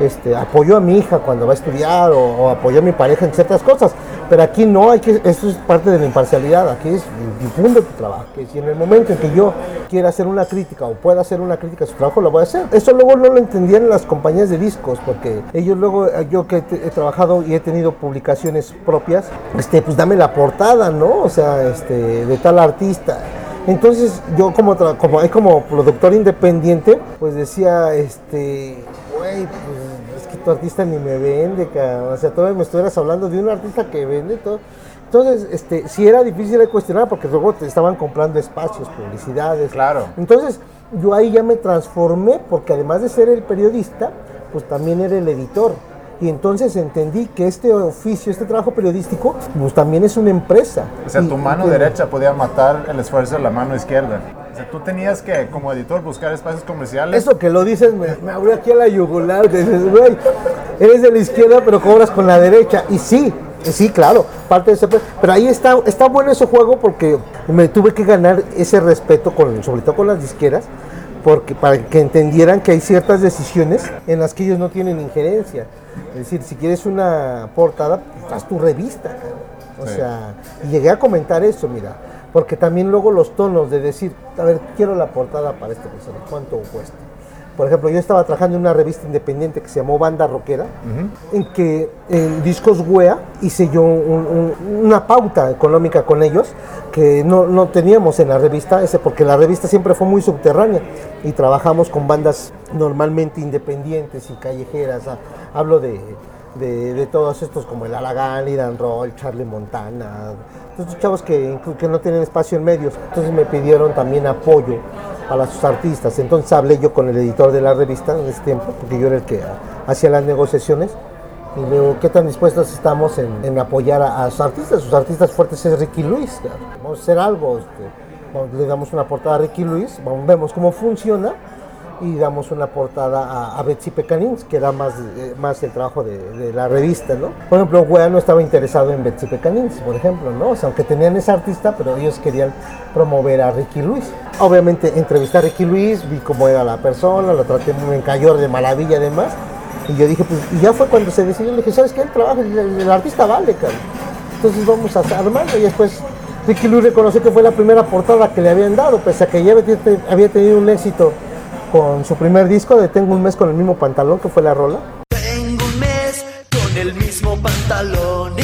este, apoyo a mi hija cuando va a estudiar o, o apoyo a mi pareja en ciertas cosas, pero aquí no hay que, eso es parte de la imparcialidad, aquí es difunde tu trabajo, que si en el momento en que yo quiera hacer una crítica o pueda hacer una crítica a su trabajo, lo voy a hacer. Eso luego no lo entendían las compañías de discos, porque ellos luego, eh, yo que he trabajado y he tenido publicaciones propias, este, pues dame la portada, ¿no? O sea, este, de tal artista. Entonces yo como, tra- como, como productor independiente, pues decía, este, güey, pues es que tu artista ni me vende, cabrón. O sea, todavía me estuvieras hablando de un artista que vende todo. Entonces, este, sí era difícil de cuestionar porque luego te estaban comprando espacios, publicidades. Claro. Entonces, yo ahí ya me transformé porque además de ser el periodista, pues también era el editor. Y entonces entendí que este oficio, este trabajo periodístico, pues también es una empresa. O sea, Y- tu mano derecha podía matar el esfuerzo de la mano izquierda. O sea, tú tenías que, como editor, buscar espacios comerciales. Eso que lo dices me, me abrió aquí a la yugular. que Dices, güey, eres de la izquierda, pero cobras con la derecha. Y sí, sí, claro, parte de ese. Pero ahí está, está bueno ese juego porque me tuve que ganar ese respeto, con, sobre todo con las disqueras, porque para que entendieran que hay ciertas decisiones en las que ellos no tienen injerencia. Es decir, si quieres una portada, haz tu revista. O Sí. sea, y llegué a comentar eso, mira, porque también luego los tonos de decir, a ver, quiero la portada para este episodio, ¿cuánto cuesta? Por ejemplo, yo estaba trabajando en una revista independiente que se llamó Banda Rockera, en que en Discos Wea hice yo un- un- una pauta económica con ellos que no, no teníamos en la revista, ese, porque la revista siempre fue muy subterránea y trabajamos con bandas normalmente independientes y callejeras. Hablo de, de, de todos estos como el Alagán, Iran Roll, Charlie Montana, estos chavos que, que no tienen espacio en medios. Entonces me pidieron también apoyo para sus artistas. Entonces hablé yo con el editor de la revista en ese tiempo, porque yo era el que hacía las negociaciones. Y le ¿qué tan dispuestos estamos en, en apoyar a, a sus artistas? Sus artistas fuertes es Ricky Luis. Vamos a hacer algo. este, le damos una portada a Ricky Luis, vamos- vemos cómo funciona y damos una portada a, Betsy Pecanins, que era más, eh, más el trabajo de, la revista, ¿no? Por ejemplo, Wea no estaba interesado en Betsy Pecanins, por ejemplo, ¿no? O sea, aunque tenían ese artista, pero ellos querían promover a Ricky Luis. Obviamente entrevisté a Ricky Luis, vi cómo era la persona, lo traté muy en cayor de maravilla además, y yo dije, pues, y ya fue cuando se decidió, le dije, ¿sabes qué? El trabajo, el, el artista vale, cabrón. Entonces vamos a armarlo y después Ricky Luis reconoció que fue la primera portada que le habían dado, pese a que ya había tenido un éxito con su primer disco de Tengo un mes con el mismo pantalón, que fue la rola. Tengo un mes con el mismo pantalón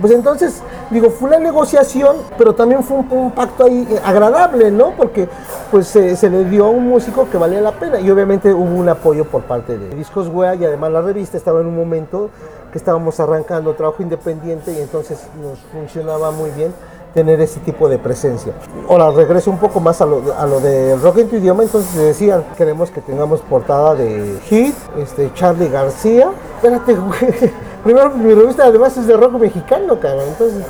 Pues entonces, digo, fue una negociación, pero también fue un, pacto ahí eh, agradable, ¿no? Porque pues se- se le dio a un músico que valía la pena y obviamente hubo un apoyo por parte de Discos Wea y además la revista estaba en un momento que estábamos arrancando trabajo independiente y entonces nos funcionaba muy bien tener ese tipo de presencia. Ahora regreso un poco más a lo, a lo del rock en tu idioma, entonces decían, queremos que tengamos portada de Hit, este, Charlie García. Espérate, güey. Primero, mi revista además es de rock mexicano, cabrón. Entonces,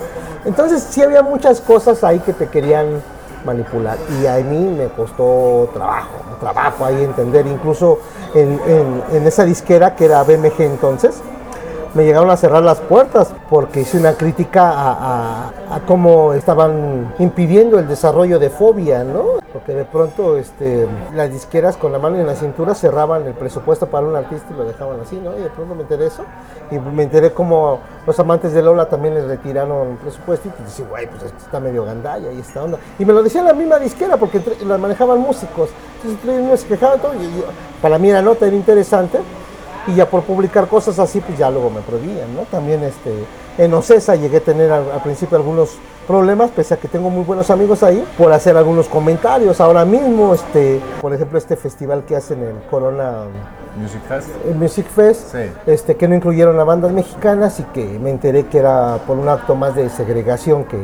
entonces sí había muchas cosas ahí que te querían manipular y a mí me costó trabajo, trabajo ahí entender, incluso en, en- en esa disquera que era BMG entonces, me llegaron a cerrar las puertas porque hice una crítica a, cómo estaban impidiendo el desarrollo de fobia, ¿no? Porque de pronto este, las disqueras con la mano en la cintura cerraban el presupuesto para un artista y lo dejaban así, ¿no? Y de pronto me enteré eso y me enteré cómo los amantes de Lola también les retiraron el presupuesto y pues dije, güey, pues esto está medio gandalla y esta onda. Y me lo decía la misma disquera porque la manejaban músicos. Entonces ellos se quejaban todo y yo- para mí la nota era interesante y ya por publicar cosas así, pues ya luego me prohibían, ¿no? También este, en Ocesa llegué a tener al, al principio algunos problemas, pese a que tengo muy buenos amigos ahí, por hacer algunos comentarios. Ahora mismo, este, por ejemplo, este festival que hacen el Corona Music Fest. el Music Fest, Sí. este, que no incluyeron a bandas mexicanas y que me enteré que era por un acto más de segregación que...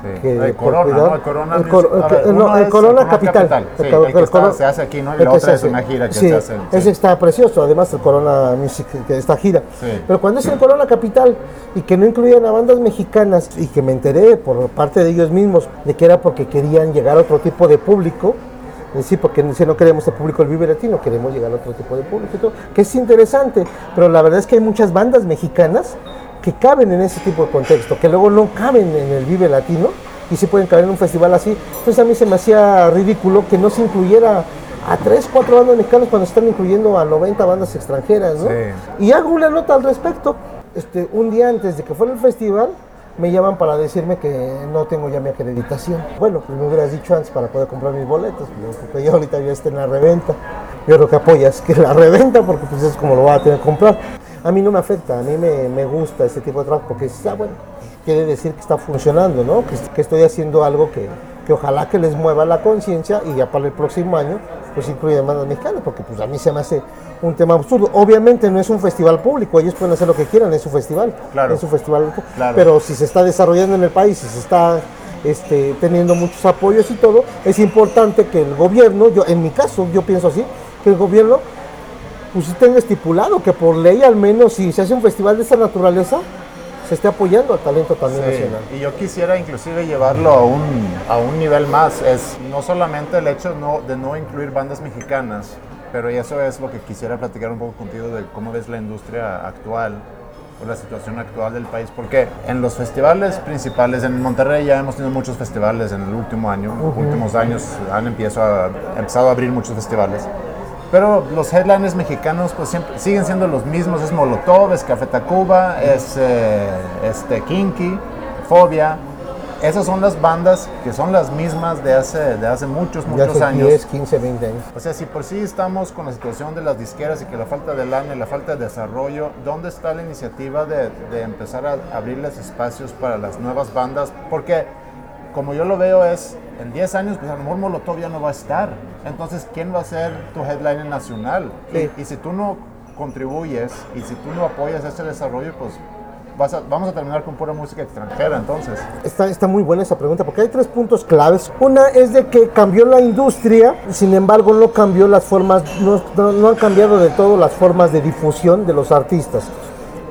Sí. que El Corona, cuidado. ¿no? El Corona El, cor- el que- ver, no, uno el es el Corona Capital. Capital, sí, El que está- Corona- se hace aquí, ¿no? Y el la otra se es hace. una gira que Sí, se hace, sí. Ese está precioso, además el Corona Music, que esta gira. Sí. Pero cuando es el Corona Capital y que no incluían a bandas mexicanas y que me enteré por parte de ellos mismos de que era porque querían llegar a otro tipo de público, es decir, porque si no queremos el público del Vive Latino, queremos llegar a otro tipo de público, y todo, que es interesante, pero la verdad es que hay muchas bandas mexicanas que caben en ese tipo de contexto, que luego no caben en el Vive Latino y sí pueden caber en un festival así. Entonces a mí se me hacía ridículo que no se incluyera a tres, cuatro bandas mexicanas cuando están incluyendo a 90 bandas extranjeras, ¿no? Sí. Y hago una nota al respecto. Este, un día antes de que fuera el festival, me llaman para decirme que no tengo ya mi acreditación. Bueno, pues me hubieras dicho antes para poder comprar mis boletos, pero porque ya ahorita ya está en la reventa. Yo creo que apoyas que la reventa porque pues es como lo voy a tener que comprar. A mí no me afecta, a mí me, me gusta ese tipo de trabajo porque dices, ah, bueno, quiere decir que está funcionando, ¿no? Que, que estoy haciendo algo que, que ojalá que les mueva la conciencia y ya para el próximo año pues incluye bandas mexicanas, porque pues a mí se me hace un tema absurdo. Obviamente no es un festival público, ellos pueden hacer lo que quieran, es su festival, Claro. es su festival, Claro. pero si se está desarrollando en el país, si se está este, teniendo muchos apoyos y todo, es importante que el gobierno, yo en mi caso yo pienso así, que el gobierno pues sí tenga estipulado que por ley al menos si se hace un festival de esta naturaleza, se esté apoyando al talento también Sí, nacional. y yo quisiera inclusive llevarlo a un, a un nivel más. Es no solamente el hecho no, de no incluir bandas mexicanas, pero eso es lo que quisiera platicar un poco contigo de cómo ves la industria actual o la situación actual del país. Porque en los festivales principales, en Monterrey ya hemos tenido muchos festivales en el último año, últimos años han empezado a, empezado a abrir muchos festivales. Pero los headliners mexicanos pues siempre siguen siendo los mismos, es Molotov, es Café Tacuba, es eh, este, Kinky, Fobia. Esas son las bandas que son las mismas de hace, de hace muchos, muchos hace años. 10, 15, 20 años. O sea, si por sí estamos con la situación de las disqueras y que la falta de lana y la falta de desarrollo, ¿dónde está la iniciativa de, de empezar a abrirles espacios para las nuevas bandas? Porque, como yo lo veo, es en 10 años, pues a lo mejor Molotov ya no va a estar. Entonces, ¿quién va a ser tu headliner nacional? Sí. Y, y si tú no contribuyes y si tú no apoyas ese desarrollo, pues vas a- vamos a terminar con pura música extranjera, entonces. Está, está muy buena esa pregunta porque hay tres puntos claves. Una es de que cambió la industria, sin embargo no cambió las formas, no, no- no han cambiado de todo las formas de difusión de los artistas.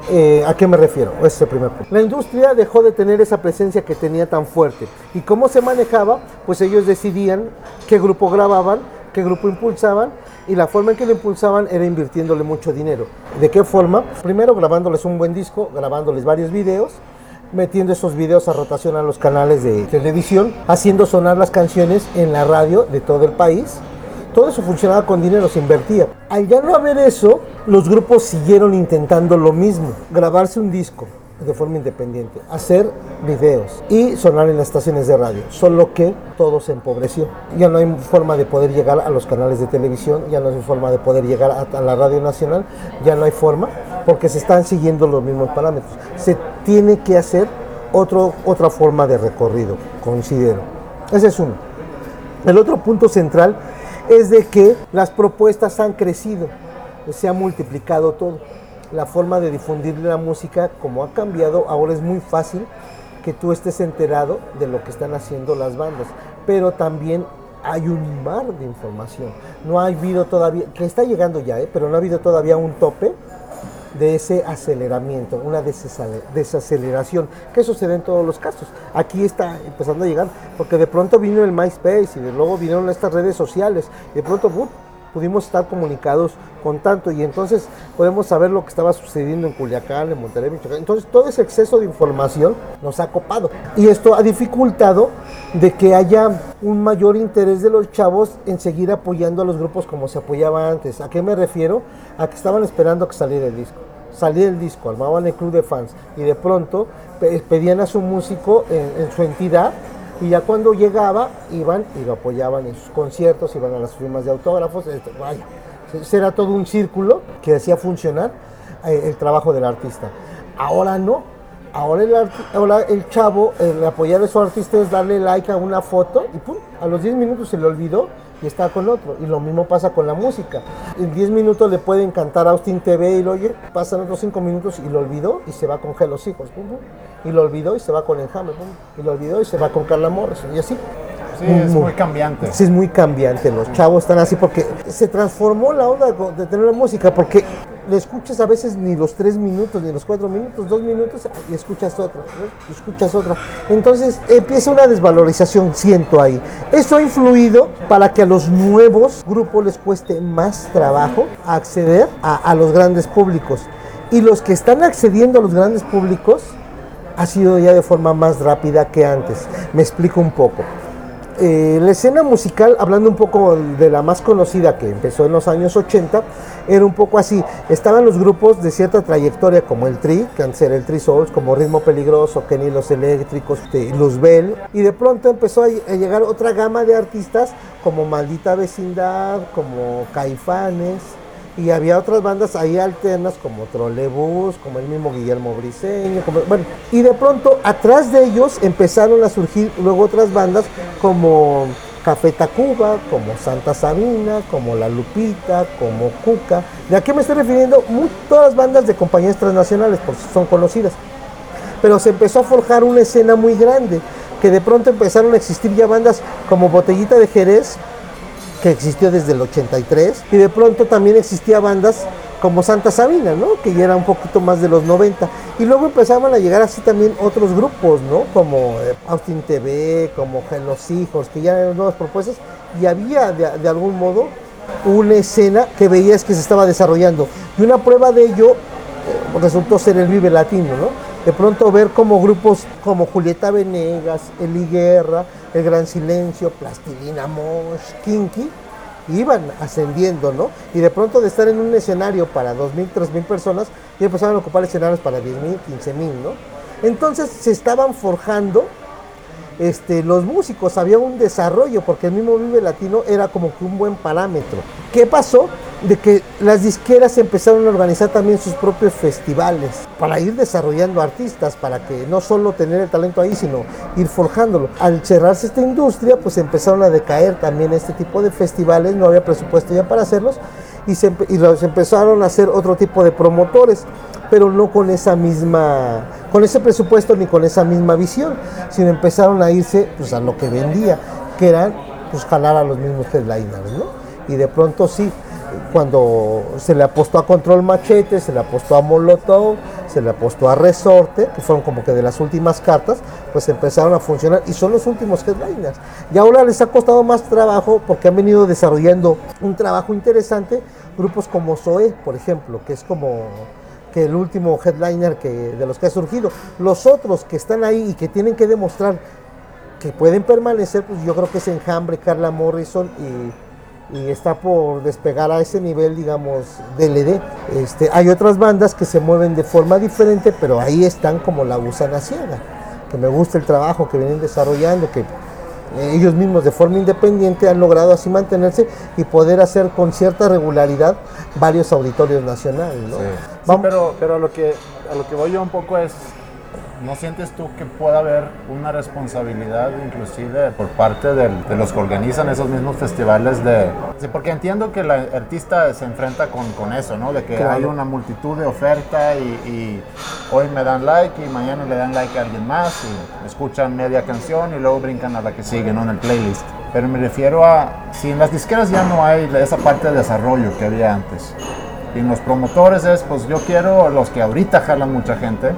Eh, ¿A qué me refiero? Ese es el primer punto. La industria dejó de tener esa presencia que tenía tan fuerte. ¿Y cómo se manejaba? Pues ellos decidían qué grupo grababan, qué grupo impulsaban y la forma en que lo impulsaban era invirtiéndole mucho dinero. ¿De qué forma? Primero grabándoles un buen disco, grabándoles varios videos, metiendo esos videos a rotación a los canales de televisión, haciendo sonar las canciones en la radio de todo el país. Todo eso funcionaba con dinero, se invertía. Al ya no haber eso, los grupos siguieron intentando lo mismo, grabarse un disco de forma independiente, hacer videos y sonar en las estaciones de radio, solo que todo se empobreció. Ya no hay forma de poder llegar a los canales de televisión, ya no hay forma de poder llegar a, la radio nacional, ya no hay forma, porque se están siguiendo los mismos parámetros. Se tiene que hacer otro, otra forma de recorrido, considero. Ese es uno. El otro punto central es de que las propuestas han crecido, se ha multiplicado todo. La forma de difundir la música, como ha cambiado, ahora es muy fácil que tú estés enterado de lo que están haciendo las bandas, pero también hay un mar de información. No ha habido todavía, que está llegando ya, ¿eh? pero no ha habido todavía un tope de ese aceleramiento, una desaceleración, que sucede en todos los casos. Aquí está empezando a llegar, porque de pronto vino el MySpace y de luego vinieron estas redes sociales, y de pronto pudimos estar comunicados con tanto y entonces podemos saber lo que estaba sucediendo en Culiacán, en Monterrey, Michoacán. Entonces todo ese exceso de información nos ha copado y esto ha dificultado de que haya un mayor interés de los chavos en seguir apoyando a los grupos como se apoyaba antes. ¿A qué me refiero? A que estaban esperando que saliera el disco. Salía el disco, armaban el club de fans y de pronto pedían a su músico en su entidad y ya cuando llegaba, iban y lo apoyaban en sus conciertos, iban a las firmas de autógrafos, era todo un círculo que hacía funcionar eh, el trabajo del artista. Ahora no, ahora el, ahora el chavo, el apoyar a su artista es darle like a una foto y pum, a los 10 minutos se le olvidó y está con otro. Y lo mismo pasa con la música. En 10 minutos le puede encantar Austin TV y lo oye, pasan otros 5 minutos y lo olvidó y se va con Hello Hijos. y lo olvidó y se va con Enjambre. y lo olvidó y se va con Carla Morrison. Y así. Sí, es muy, cambiante. Sí, es muy cambiante. Los chavos están así porque se transformó la onda de tener la música. Porque le escuchas a veces ni los tres minutos, ni los cuatro minutos, dos minutos, y escuchas otro, y escuchas otro. Entonces empieza una desvalorización, siento ahí. Eso ha influido para que a los nuevos grupos les cueste más trabajo acceder a, a los grandes públicos. Y los que están accediendo a los grandes públicos ha sido ya de forma más rápida que antes. Me explico un poco. Eh, la escena musical, hablando un poco de la más conocida que empezó en los años 80, era un poco así. Estaban los grupos de cierta trayectoria como el Tri, era el Tri Souls, como Ritmo Peligroso, Kenny Los Eléctricos, Luzbel, y de pronto empezó a llegar otra gama de artistas como Maldita Vecindad, como Caifanes, y había otras bandas ahí alternas como Trolebús, como el mismo Guillermo Briseño, bueno, y de pronto atrás de ellos empezaron a surgir luego otras bandas como Café Tacuba, como Santa Sabina, como La Lupita, como Cuca. ¿De a qué me estoy refiriendo? todas las bandas de compañías transnacionales, por son conocidas. Pero se empezó a forjar una escena muy grande, que de pronto empezaron a existir ya bandas como Botellita de Jerez, que existió desde el 83, y de pronto también existía bandas como Santa Sabina, ¿no? Que ya era un poquito más de los 90. Y luego empezaban a llegar así también otros grupos, ¿no? Como eh, Austin TV, como Los Hijos, que ya eran nuevas propuestas. Y había de, algún modo una escena que veías que se estaba desarrollando. Y una prueba de ello eh, resultó ser el Vive Latino, ¿no? De pronto ver como grupos como Julieta Venegas, Eli Guerra, El Gran Silencio, Plastilina Mosh, Kinky, iban ascendiendo, ¿no? Y de pronto de estar en un escenario para 2.000, 3.000 personas, y empezaron a ocupar escenarios para 10.000, 15.000, ¿no? Entonces se estaban forjando este, los músicos, había un desarrollo, porque el mismo Vive Latino era como que un buen parámetro. ¿Qué pasó? De que las disqueras empezaron a organizar también sus propios festivales para ir desarrollando artistas, para que no solo tener el talento ahí, sino ir forjándolo. Al cerrarse esta industria, pues empezaron a decaer también este tipo de festivales, no había presupuesto ya para hacerlos, y, se, y los empezaron a hacer otro tipo de promotores pero no con esa misma, con ese presupuesto ni con esa misma visión, sino empezaron a irse pues, a lo que vendía, que eran pues jalar a los mismos headliners, ¿no? Y de pronto sí, cuando se le apostó a Control Machete, se le apostó a Molotov, se le apostó a Resorte, que fueron como que de las últimas cartas, pues empezaron a funcionar y son los últimos headliners. Y ahora les ha costado más trabajo porque han venido desarrollando un trabajo interesante, grupos como Zoe, por ejemplo, que es como el último headliner que, de los que ha surgido. Los otros que están ahí y que tienen que demostrar que pueden permanecer, pues yo creo que es Enjambre, Carla Morrison y, está por despegar a ese nivel, digamos, DLD. Este, hay otras bandas que se mueven de forma diferente, pero ahí están como la gusana ciega, que me gusta el trabajo que vienen desarrollando, que ellos mismos de forma independiente han logrado así mantenerse y poder hacer con cierta regularidad varios auditorios nacionales. ¿no? pero, pero a, lo que, a lo que voy yo un poco es, ¿no sientes tú que pueda haber una responsabilidad inclusive por parte del- de los que organizan esos mismos festivales de... Sí, porque entiendo que el artista se enfrenta con, con eso, ¿no? De que Claro. hay una multitud de oferta y, y hoy me dan like y mañana le dan like a alguien más y escuchan media canción y luego brincan a la que sigue, ¿no? En el playlist. Pero me refiero a, si en las disqueras ya no hay esa parte de desarrollo que había antes. Y en los promotores es, pues yo quiero los que ahorita jalan mucha gente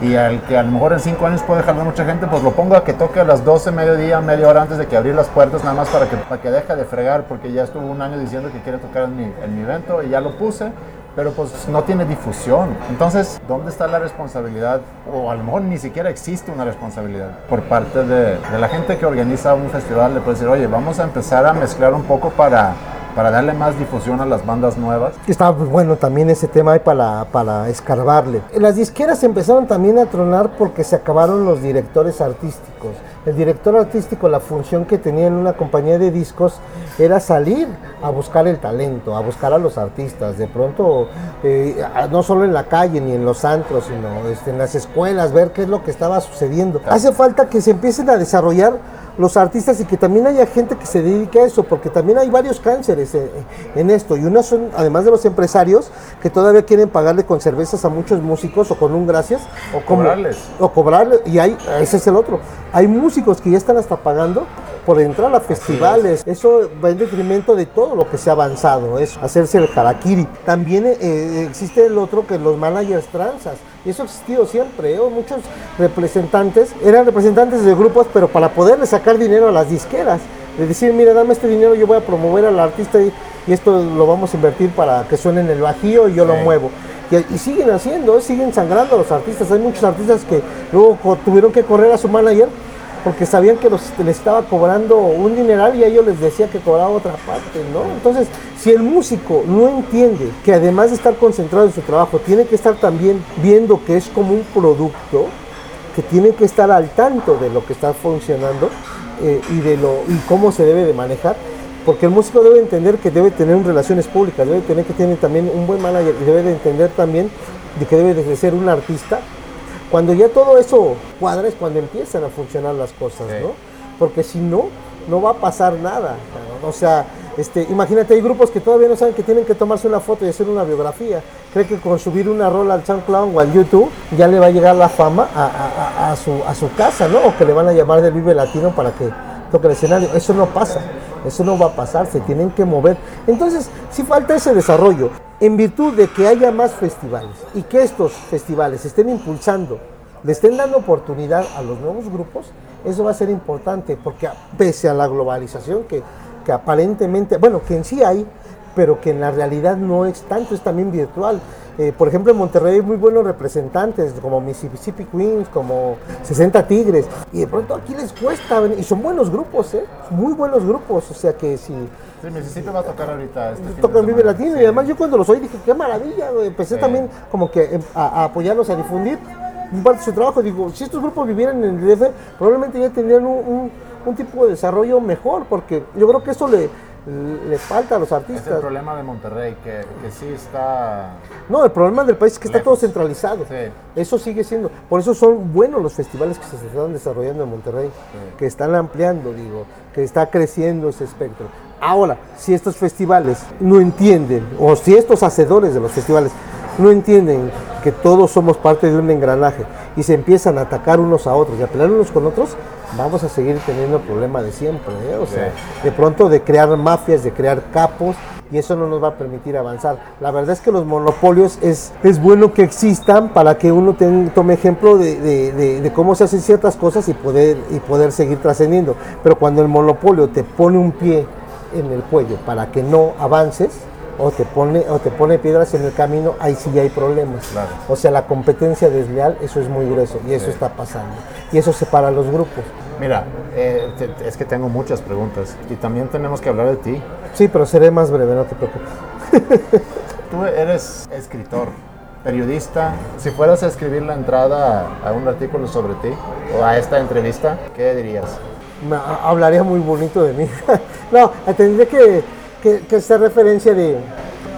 y al que a lo mejor en cinco años puede jalar mucha gente, pues lo pongo a que toque a las 12, mediodía, media hora antes de que abrir las puertas, nada más para que, para que deje de fregar, porque ya estuvo un año diciendo que quiere tocar en mi, en mi evento y ya lo puse, pero pues no tiene difusión. Entonces, ¿dónde está la responsabilidad? O a lo mejor ni siquiera existe una responsabilidad por parte de, de la gente que organiza un festival, de puede decir, oye, vamos a empezar a mezclar un poco para, para darle más difusión a las bandas nuevas. Está bueno también ese tema ahí para, para escarbarle. Las disqueras empezaron también a tronar porque se acabaron los directores artísticos. El director artístico, la función que tenía en una compañía de discos era salir a buscar el talento, a buscar a los artistas. De pronto, eh, no solo en la calle ni en los antros, sino este, en las escuelas, ver qué es lo que estaba sucediendo. Hace falta que se empiecen a desarrollar los artistas y que también haya gente que se dedique a eso, porque también hay varios cánceres en, en esto. Y unos son, además de los empresarios, que todavía quieren pagarle con cervezas a muchos músicos o con un gracias. O como- cobrarles. O cobrarle. Y hay, ese es el otro. Hay músicos que ya están hasta pagando por entrar a festivales. Eso va en detrimento de todo lo que se ha avanzado, es hacerse el harakiri. También eh, existe el otro que los managers transas. Y eso ha existido siempre. ¿eh? Muchos representantes eran representantes de grupos, pero para poderle sacar dinero a las disqueras. De decir, mira, dame este dinero, yo voy a promover al artista y, y esto lo vamos a invertir para que suene en el bajío y yo lo Sí. muevo. Y, y siguen haciendo, ¿eh? siguen sangrando a los artistas. Hay muchos artistas que luego tuvieron que correr a su manager porque sabían que los, les estaba cobrando un dineral y a ellos les decía que cobraba otra parte, ¿no? Entonces, si el músico no entiende que además de estar concentrado en su trabajo, tiene que estar también viendo que es como un producto, que tiene que estar al tanto de lo que está funcionando eh, y de lo y cómo se debe de manejar, porque el músico debe entender que debe tener relaciones públicas, debe tener que tener también un buen manager y debe de entender también de que debe de ser un artista. Cuando ya todo eso cuadra es cuando empiezan a funcionar las cosas, Sí. ¿no? Porque si no, no va a pasar nada. O sea, este, imagínate, hay grupos que todavía no saben que tienen que tomarse una foto y hacer una biografía. Cree que con subir una rola al SoundCloud o al YouTube ya le va a llegar la fama a, a- a- a su, a su casa, ¿no? O que le van a llamar del Vive Latino para que toque el escenario. Eso no pasa. Eso no va a pasar. Se tienen que mover. Entonces, sí falta ese desarrollo. En virtud de que haya más festivales y que estos festivales estén impulsando le estén dando oportunidad a los nuevos grupos, eso va a ser importante, porque pese a la globalización que, que aparentemente, bueno, que en sí hay, pero que en la realidad no es tanto, es también virtual. Eh, por ejemplo, en Monterrey hay muy buenos representantes, como Mississippi Queens, como 60 Tigres, y de pronto aquí les cuesta, y son buenos grupos, ¿eh? muy buenos grupos, o sea que si Sí, Mississippi va a tocar ahorita. Este tocan Vive. Latino, Sí. y además yo cuando los oí dije, qué maravilla, empecé Sí. también como que em, a, a apoyarlos, a difundir un parte de su trabajo. Digo, si estos grupos vivieran en el DF, probablemente ya tendrían un, un- un tipo de desarrollo mejor, porque yo creo que eso le, le falta a los Es el artistas. problema de Monterrey, que, que sí está... No, el problema del país es que está todo centralizado. Sí. Eso sigue siendo. Por eso son buenos los festivales que se están desarrollando en Monterrey, que están ampliando, digo, que está creciendo ese espectro. Ahora, si estos festivales no entienden, o si estos hacedores de los festivales no entienden que todos somos parte de un engranaje y se empiezan a atacar unos a otros y a pelear unos con otros, vamos a seguir teniendo el problema de siempre. ¿eh? O sea, de pronto de crear mafias, de crear capos, y eso no nos va a permitir avanzar. La verdad es que los monopolios es, es bueno que existan para que uno ten- tome ejemplo de, de- de- de cómo se hacen ciertas cosas y poder, y poder seguir trascendiendo. Pero cuando el monopolio te pone un pie en el cuello para que no avances, o te pone, o te pone piedras en el camino, ahí sí ya hay problemas. Claro. O sea, la competencia desleal, eso es muy grueso, y eso está pasando. Y eso separa a los grupos. Mira, eh, te- es que tengo muchas preguntas y también tenemos que hablar de ti. Sí, pero seré más breve, no te preocupes. Tú eres escritor, periodista. Si fueras a escribir la entrada a un artículo sobre ti o a esta entrevista, ¿qué dirías? me hablaría muy bonito de mí. no, tendría que, que, que referencia de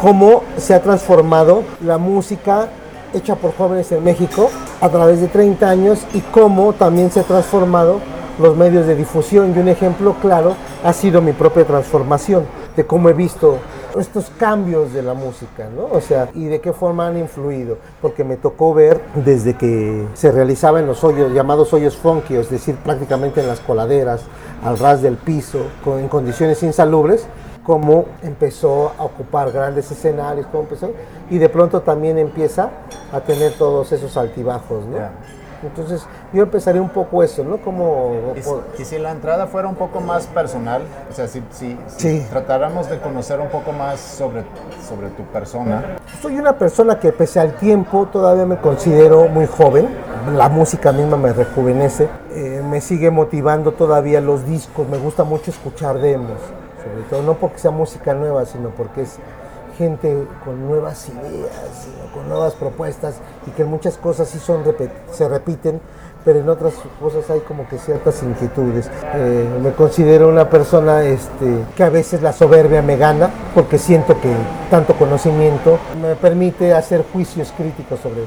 cómo se ha transformado la música hecha por jóvenes en México a través de 30 años y cómo también se ha transformado los medios de difusión y un ejemplo claro ha sido mi propia transformación de cómo he visto estos cambios de la música, ¿no? O sea, y de qué forma han influido, porque me tocó ver desde que se realizaba en los hoyos, llamados hoyos funky, es decir, prácticamente en las coladeras, al ras del piso, con, en condiciones insalubres, cómo empezó a ocupar grandes escenarios, cómo empezó, y de pronto también empieza a tener todos esos altibajos, ¿no? Ya. Entonces yo empezaría un poco eso, ¿no? Como... Y, si- y si la entrada fuera un poco más personal, o sea, si, si- si Sí. tratáramos de conocer un poco más sobre, sobre tu persona, Soy una persona que pese al tiempo todavía me considero muy joven. La música misma me rejuvenece. Eh, me sigue motivando todavía los discos. Me gusta mucho escuchar demos. Sobre todo no porque sea música nueva, sino porque es gente con nuevas ideas, sino con nuevas propuestas y que muchas cosas sí son se repiten, pero en otras cosas hay como que ciertas inquietudes. Eh, me considero una persona este, que a veces la soberbia me gana porque siento que tanto conocimiento me permite hacer juicios críticos sobre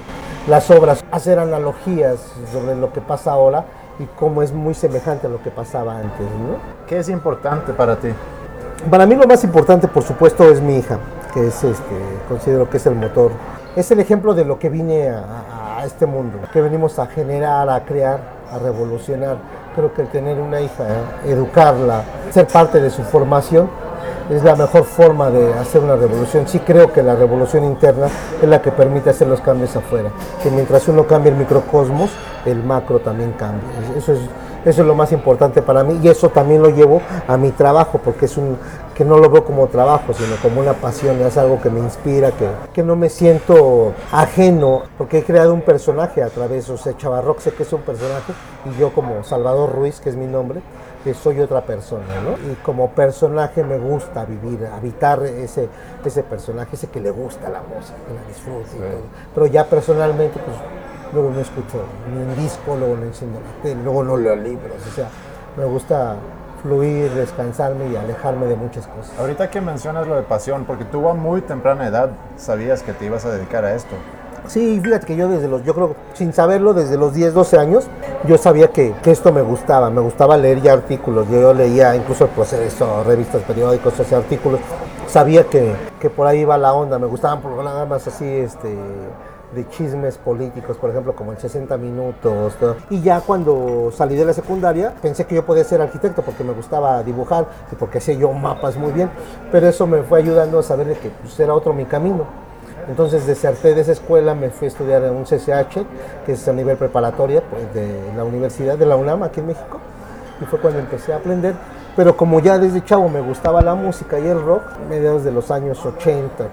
las obras, hacer analogías sobre lo que pasa ahora y cómo es muy semejante a lo que pasaba antes. ¿no? ¿qué es importante para ti? Para mí lo más importante, por supuesto, es mi hija, que es este, considero que es el motor. Es el ejemplo de lo que vine a, este mundo, que venimos a generar, a crear, a revolucionar. Creo que tener una hija, educarla, ser parte de su formación, es la mejor forma de hacer una revolución. Sí creo que la revolución interna es la que permite hacer los cambios afuera. Que mientras uno cambia el microcosmos, el macro también cambia. Eso es, eso es lo más importante para mí y eso también lo llevo a mi trabajo porque es un que no lo veo como trabajo, sino como una pasión, es algo que me inspira, que, que no me siento ajeno, porque he creado un personaje a través, o sea, sé que es un personaje y yo como Salvador Ruiz, que es mi nombre, que soy otra persona, ¿no? Y como personaje me gusta vivir, habitar ese, ese personaje, ese que le gusta la música, que la disfruta y todo. Pero ya personalmente, pues, luego no escucho ni un disco, luego no enciendo la tele, luego no leo libros, o sea, me gusta fluir, descansarme y alejarme de muchas cosas. Ahorita que mencionas lo de pasión, porque tú a muy temprana edad sabías que te ibas a dedicar a esto. Sí, fíjate que yo desde los, yo creo, sin saberlo, desde los 10, 12 años, yo sabía que, que esto me gustaba, me gustaba leer ya artículos, yo, yo leía incluso pues eso, revistas, periódicos, ese artículos, sabía que, que por ahí iba la onda, me gustaban programas así, este de chismes políticos, por ejemplo, como el 60 minutos. Y ya cuando salí de la secundaria, pensé que yo podía ser arquitecto porque me gustaba dibujar y porque hacía yo mapas muy bien, pero eso me fue ayudando a saber que pues, era otro mi camino. Entonces deserté de esa escuela, me fui a estudiar en un CCH, que es a nivel preparatoria pues, de la Universidad de la UNAM aquí en México, y fue cuando empecé a aprender. Pero como ya desde chavo me gustaba la música y el rock, mediados de los años 80,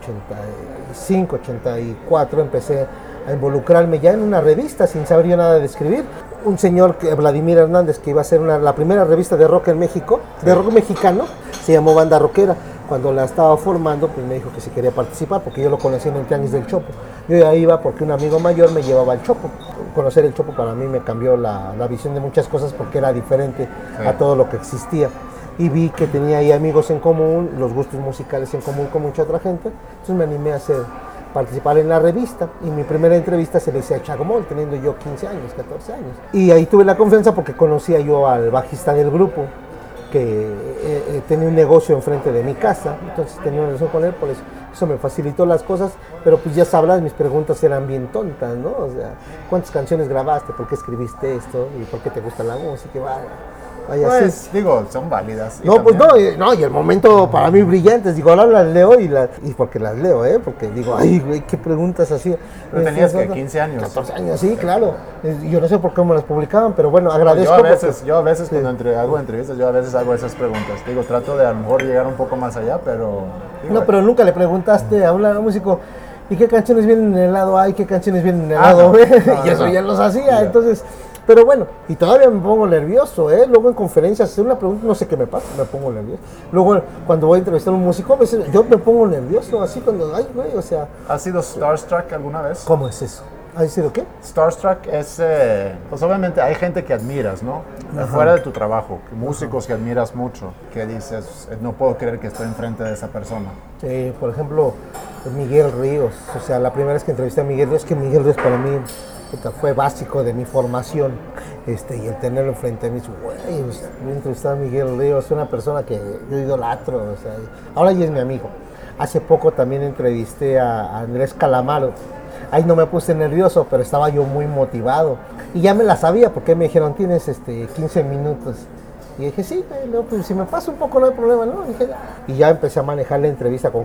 85, 84, empecé a involucrarme ya en una revista sin saber yo nada de escribir. Un señor, Vladimir Hernández, que iba a ser una- la primera revista de rock en México, de rock mexicano, se llamó Banda Rockera. Cuando la estaba formando, pues me dijo que si quería participar, porque yo lo conocí en el Tianguis del Chopo. Yo ya iba porque un amigo mayor me llevaba al Chopo. Conocer el Chopo para mí me cambió la, la visión de muchas cosas porque era diferente a todo lo que existía. Y vi que tenía ahí amigos en común, los gustos musicales en común con mucha otra gente. Entonces me animé a hacer, participar en la revista. Y mi primera entrevista se le hice a Chagomol, teniendo yo 15 años, 14 años. Y ahí tuve la confianza porque conocía yo al bajista del grupo que eh, eh, tenía un negocio enfrente de mi casa, entonces tenía una relación con él, por eso, eso me facilitó las cosas, pero pues ya sabrás, mis preguntas eran bien tontas, ¿no? O sea, ¿cuántas canciones grabaste? ¿Por qué escribiste esto? ¿Y por qué te gusta la música? Vaya, vaya. Pues digo, son válidas. No, pues no, y, no, y el momento para mí brillantes, digo, ahora las leo y, las, y porque las leo, ¿eh? Porque digo, ay, güey, qué preguntas así. Pero tenías. ¿no? 15 años. 14 años, sí, claro. Yo no sé por qué me las publicaban, pero bueno, agradezco. Yo a porque- veces, yo a veces cuando entre- hago entrevistas, yo a veces hago esas preguntas. Digo, trato de a lo mejor llegar un poco más allá, pero... digo, No, pero nunca le preguntaste a un músico, ¿y qué canciones vienen en el lado A y qué canciones vienen en el Ah, lado no. B? No, y eso no. ya los hacía, entonces, pero bueno, y todavía me pongo nervioso, ¿eh? Luego en conferencias, hacer una pregunta, no sé qué me pasa, me pongo nervioso. Luego cuando voy a entrevistar a un músico, veces yo me pongo nervioso, así cuando, ay, güey, o sea, ¿Has sido Starstruck alguna vez? ¿cómo es eso? ¿Ha sido qué? Starstruck es, eh, pues obviamente hay gente que admiras, ¿no? Fuera de tu trabajo, músicos que admiras mucho, que dices, "Eh, no puedo creer que estoy enfrente de esa persona. Sí, por ejemplo, Miguel Ríos. O sea, la primera vez que entrevisté a Miguel Ríos, que Miguel Ríos para mí fue básico de mi formación. Este, y el tenerlo frente a mí, güey, voy a entrevistar a Miguel Ríos, una persona que yo idolatro. O sea, ahora ya es mi amigo. Hace poco también entrevisté a Andrés Calamaro. Ahí no me puse nervioso, pero estaba yo muy motivado. Y ya me la sabía, porque me dijeron, tienes este, 15 minutos. Y dije, sí, pues si me pasa un poco no hay problema, ¿no? Y, "Ah". ya empecé a manejar la entrevista con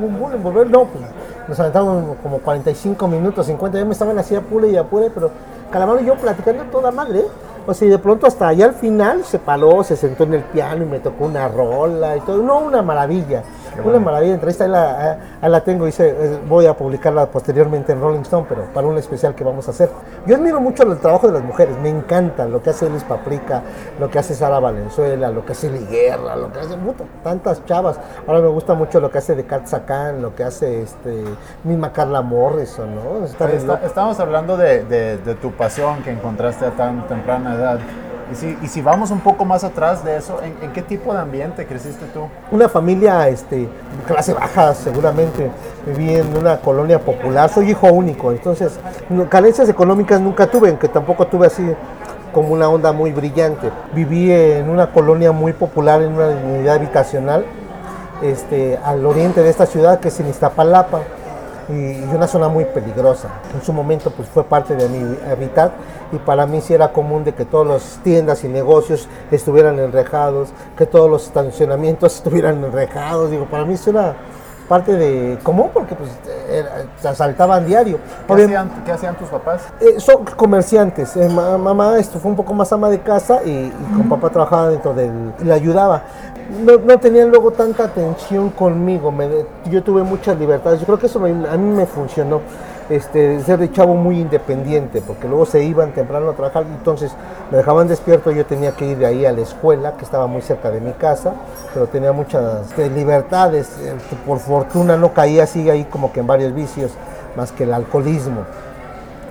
bum, bum, volver, no, pues nos aventamos como 45 minutos, 50, ya me estaban así apure y apure, pero Calamaro y yo platicando toda madre. O sea, y de pronto hasta allá al final se paró, se sentó en el piano y me tocó una rola y todo. No, una maravilla. Una maravilla. Entrevista ahí la, ahí la tengo se- eh, voy a publicarla posteriormente en Rolling Stone, pero para un especial que vamos a hacer. Yo admiro mucho el trabajo de las mujeres. Me encanta lo que hace Luis Paprika, lo que hace Sara Valenzuela, lo que hace Liguerra, lo que hace puta, tantas chavas. Ahora me gusta mucho lo que hace de Kat Sakan, lo que hace este, misma Carla Morrison, ¿no? Está estamos hablando de, de- de tu pasión que encontraste a tan temprana edad. Y si, vamos un poco más atrás de eso, ¿en, qué tipo de ambiente creciste tú? una familia este, clase baja seguramente, viví en una colonia popular, soy hijo único, entonces carencias económicas nunca tuve, aunque tampoco tuve así como una onda muy brillante. Viví en una colonia muy popular, en una unidad habitacional, este, al oriente de esta ciudad, que es en Iztapalapa, y, y una zona muy peligrosa. En su momento pues fue parte de mi hábitat y para mí sí era común de que todas las tiendas y negocios estuvieran enrejados, que todos los estacionamientos estuvieran enrejados. Digo, para mí eso era parte de común porque pues era- se asaltaban diario. ¿Qué hacían, qué hacían tus papás? eh, son comerciantes. Eh, ma- mamá esto fue un poco más ama de casa y, y con papá trabajaba dentro del. le ayudaba. No, no tenían luego tanta atención conmigo. me yo tuve muchas libertades. Yo creo que eso me- a mí me funcionó. Este, ser de chavo muy independiente, porque luego se iban temprano a trabajar, entonces me dejaban despierto, yo tenía que ir de ahí a la escuela, que estaba muy cerca de mi casa, pero tenía muchas este, libertades, eh, por fortuna no caía así ahí como que en varios vicios, más que el alcoholismo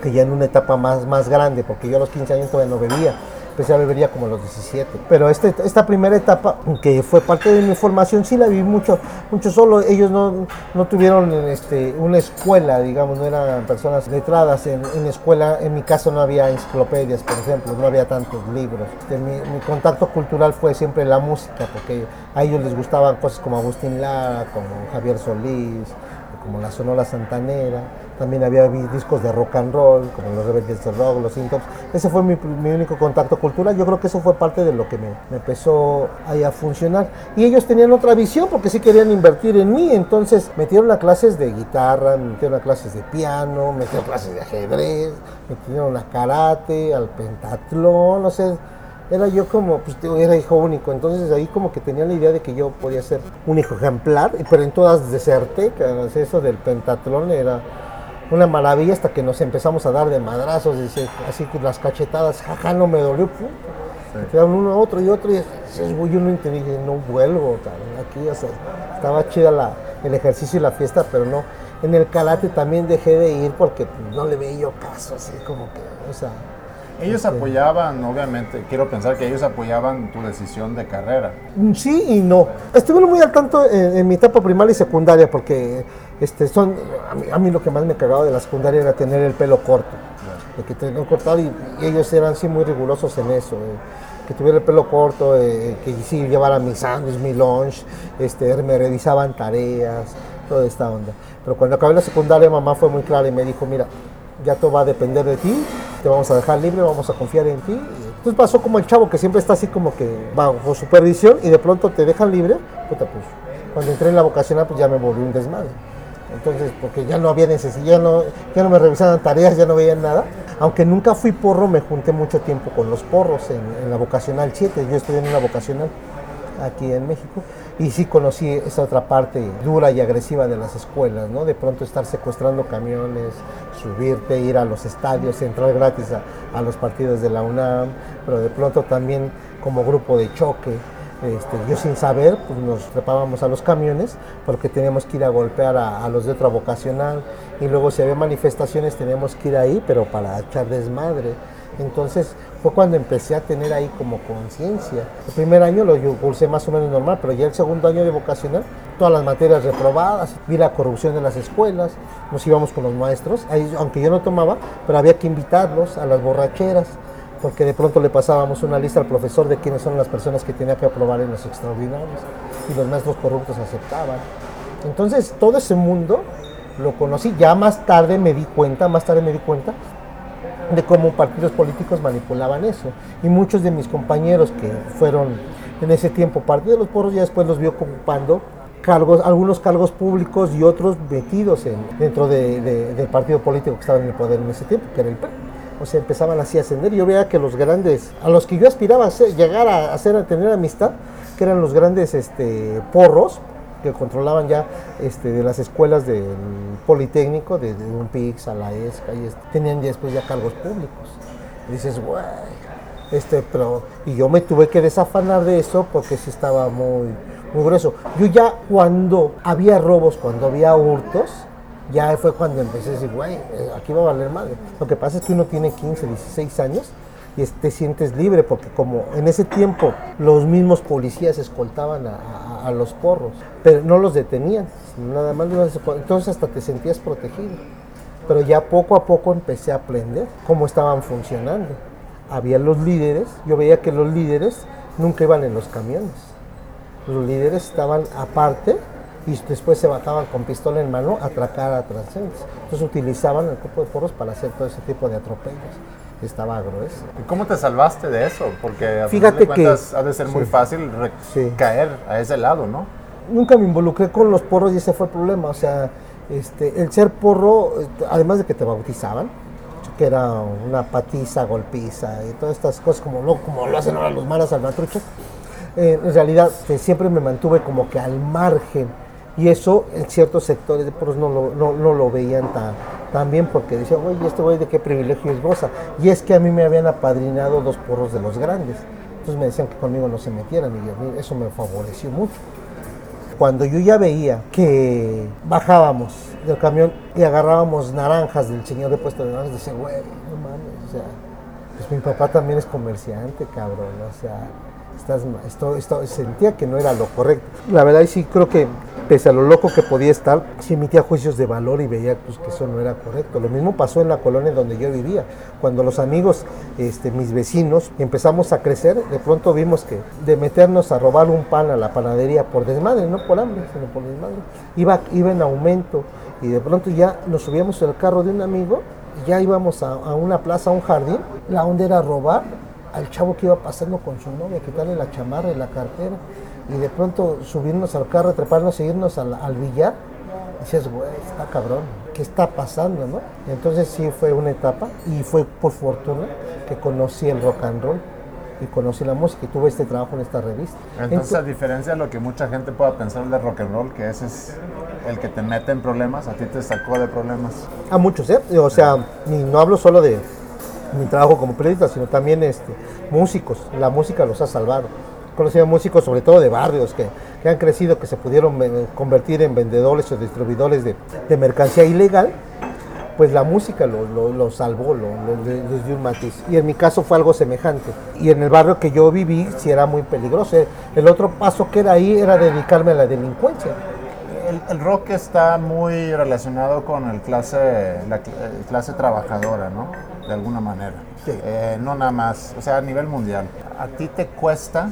que ya en una etapa más, más grande, porque yo a los 15 años todavía no bebía, empecé a beber ya como a los 17. Pero este, esta primera etapa, que fue parte de mi formación, sí la viví mucho, mucho solo. Ellos no, no tuvieron este, una escuela, digamos, no eran personas letradas. En, en escuela, en mi caso, no había enciclopedias, por ejemplo, no había tantos libros. Este, mi, mi contacto cultural fue siempre la música, porque a ellos les gustaban cosas como Agustín Lara, como Javier Solís, como la Sonora Santanera, también había discos de rock and roll, como los Rebeldes del Rock, los Intops. Ese fue mi, mi único contacto cultural. Yo creo que eso fue parte de lo que me, empezó ahí a funcionar. Y ellos tenían otra visión porque sí querían invertir en mí. Entonces metieron a clases de guitarra, me metieron a clases de piano, me metieron a clases de ajedrez, me metieron a karate, al pentatlón, no sé era yo como, pues era hijo único, entonces ahí como que tenía la idea de que yo podía ser un hijo ejemplar, pero en todas deserté, eso del pentatlón era una maravilla hasta que nos empezamos a dar de madrazos, dice, así las cachetadas, jaja, no me dolió, pum, quedaron uno a otro y otro, y dices, güey, yo no entendí, no vuelvo, cabrón, aquí, o sea, estaba chida la, el ejercicio y la fiesta, pero no, en el karate también dejé de ir porque no le veía yo caso, así como que, o sea, Ellos apoyaban, obviamente, quiero pensar que ellos apoyaban tu decisión de carrera. Mm, Sí y no. Estuve muy al tanto en, en mi etapa primaria y secundaria porque este, son, a mí, a mí lo que más me cagaba de la secundaria era tener el pelo corto. De que tener cortado y, ellos eran sí muy rigurosos en eso. que tuviera el pelo corto, que sí llevara mi sándwich, mi lunch, este, me revisaban tareas, toda esta onda. Pero cuando acabé la secundaria mamá fue muy clara y me dijo, mira, ya todo va a depender de ti, te vamos a dejar libre, vamos a confiar en ti. Entonces pasó como el chavo que siempre está así como que bajo supervisión y de pronto te dejan libre, puta pues, cuando entré en la vocacional pues ya me volví un desmadre. Entonces, porque ya no había necesidad, ya no, ya no me revisaban tareas, ya no veían nada. Aunque nunca fui porro, me junté mucho tiempo con los porros en, la vocacional 7. Yo estudié en una vocacional aquí en México y sí conocí esa otra parte dura y agresiva de las escuelas, ¿no? De pronto estar secuestrando camiones, subirte, ir a los estadios, entrar gratis a los partidos de la UNAM, pero de pronto también como grupo de choque. Este, yo sin saber, pues nos trepábamos a los camiones porque teníamos que ir a golpear a, los de otra vocacional y luego si había manifestaciones teníamos que ir ahí, pero para echar desmadre. Entonces fue cuando empecé a tener ahí como conciencia. El primer año lo cursé más o menos normal, pero ya el segundo año de vocacional, todas las materias reprobadas, vi la corrupción en las escuelas, nos íbamos con los maestros, ahí, aunque yo no tomaba, pero había que invitarlos a las borracheras, porque de pronto le pasábamos una lista al profesor de quiénes son las personas que tenía que aprobar en los extraordinarios, y los maestros corruptos aceptaban. Entonces todo ese mundo lo conocí, ya más tarde me di cuenta, más tarde me di cuenta de cómo partidos políticos manipulaban eso. Y muchos de mis compañeros que fueron en ese tiempo parte de los porros, ya después los vio ocupando cargos, algunos cargos públicos y otros metidos en, dentro de, de, del partido político que estaba en el poder en ese tiempo, que era el PRI. O sea, empezaban así a ascender. Yo veía que los grandes, a los que yo aspiraba a ser, llegar a, hacer, tener amistad, que eran los grandes este, porros, que controlaban ya este, de las escuelas del Politécnico, de, de un PIX a la ESCA, y este, tenían ya después ya cargos públicos. Dices, güey, este, pero, y yo me tuve que desafanar de eso porque sí estaba muy, muy grueso. Yo ya cuando había robos, cuando había hurtos, ya fue cuando empecé a decir, güey, eh, aquí va a valer madre. Lo que pasa es que uno tiene 15, 16 años y te sientes libre porque como en ese tiempo los mismos policías escoltaban a, los porros, pero no los detenían, nada más entonces hasta te sentías protegido. Pero ya poco a poco empecé a aprender cómo estaban funcionando. Había los líderes, yo veía que los líderes nunca iban en los camiones. Los líderes estaban aparte y después se bajaban con pistola en mano a atracar a transeúntes. Entonces utilizaban el cuerpo de porros para hacer todo ese tipo de atropellos estaba grueso. ¿Y cómo te salvaste de eso? Porque a Fíjate final de cuentas que- ha de ser muy fácil Sí. caer a ese lado, ¿no? Nunca me involucré con los porros y ese fue el problema. O sea, este, el ser porro, eh, además de que te bautizaban, que era una patiza, golpiza y todas estas cosas como lo, como lo hacen ahora los malas salvatruchos, eh, en realidad eh, siempre me mantuve como que al margen. Y eso en ciertos sectores de porros no lo, no, no lo veían tan, tan bien porque decían, oye, este güey de qué privilegios goza. Y es que a mí me habían apadrinado dos porros de los grandes. Entonces me decían que conmigo no se metieran y mí eso me favoreció mucho cuando yo ya veía que bajábamos del camión y agarrábamos naranjas del señor de puesto de naranjas, decía, güey, no mames, o sea, pues mi papá también es comerciante, cabrón, o sea, estás, esto, esto, sentía que no era lo correcto. La verdad, sí creo que, pese a lo loco que podía estar, sí emitía juicios de valor y veía pues, que eso no era correcto. Lo mismo pasó en la colonia donde yo vivía. Cuando los amigos, este, mis vecinos, empezamos a crecer, de pronto vimos que de meternos a robar un pan a la panadería por desmadre, no por hambre, sino por desmadre, iba, iba en aumento. Y de pronto ya nos subíamos al carro de un amigo y ya íbamos a, a una plaza, a un jardín. La onda era robar al chavo que iba pasando con su novia, quitarle la chamarra y la cartera, y de pronto subirnos al carro, treparnos e irnos al, al billar, y dices, güey, está cabrón, ¿qué está pasando, no? Entonces sí fue una etapa, y fue por fortuna que conocí el rock and roll, y conocí la música, y tuve este trabajo en esta revista. Entonces, a Ento- diferencia de lo que mucha gente pueda pensar de rock and roll, que ese es el que te mete en problemas, a ti te sacó de problemas. A muchos, ¿eh? O sea, ni- no hablo solo de mi trabajo como periodista, sino también este, músicos. La música los ha salvado. Conocí a músicos, sobre todo de barrios, que, que han crecido, que se pudieron eh, convertir en vendedores o distribuidores de, de mercancía ilegal. Pues la música lo, lo- salvó, lo, lo- le- les dio un matiz. Y en mi caso fue algo semejante. Y en el barrio que yo viví, sí era muy peligroso. El otro paso que era ahí era dedicarme a la delincuencia. El, rock está muy relacionado con el clase, la eh, clase trabajadora, ¿no? De alguna manera. Sí. Eh, no nada más, o sea, a nivel mundial. ¿A ti te cuesta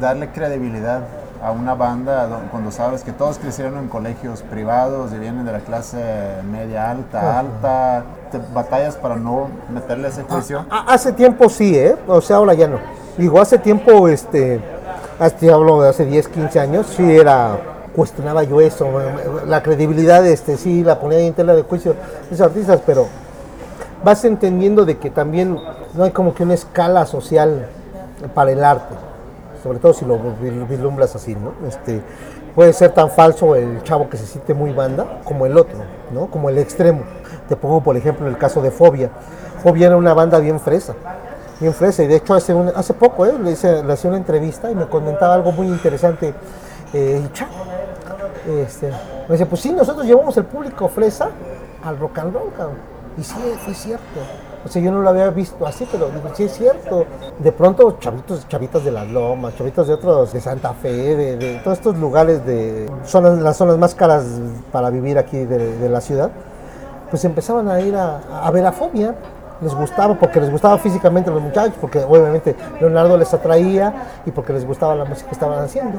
darle credibilidad a una banda do- cuando sabes que todos crecieron en colegios privados y vienen de la clase media alta, alta? ¿Te batallas para no meterle ese juicio? A- Hace tiempo sí, ¿eh? O sea, ahora ya no. Digo, hace tiempo, este, hasta hablo de hace 10, 15 años, sí era, cuestionaba yo eso, la credibilidad, este, sí, la ponía en tela de juicio esos artistas, pero vas entendiendo de que también no hay como que una escala social para el arte, sobre todo si lo vislumbras así, ¿no? Este, puede ser tan falso el chavo que se siente muy banda como el otro, ¿no? Como el extremo. Te pongo, por ejemplo, el caso de Fobia. Fobia era una banda bien fresa, bien fresa, y de hecho hace, un- hace poco ¿eh? le, hice, le hacía una entrevista y me comentaba algo muy interesante. Eh, y cha, este, me dice, pues sí, nosotros llevamos el público fresa al rock and roll. Y sí, fue cierto. O sea, yo no lo había visto así, pero digo, sí es cierto. De pronto, chavitos, chavitas de las lomas, chavitos de otros, de Santa Fe, de, todos estos lugares de zonas, las zonas más caras para vivir aquí de, la ciudad, pues empezaban a ir a, ver a Fobia. Les gustaba, porque les gustaba físicamente a los muchachos, porque obviamente Leonardo les atraía y porque les gustaba la música que estaban haciendo.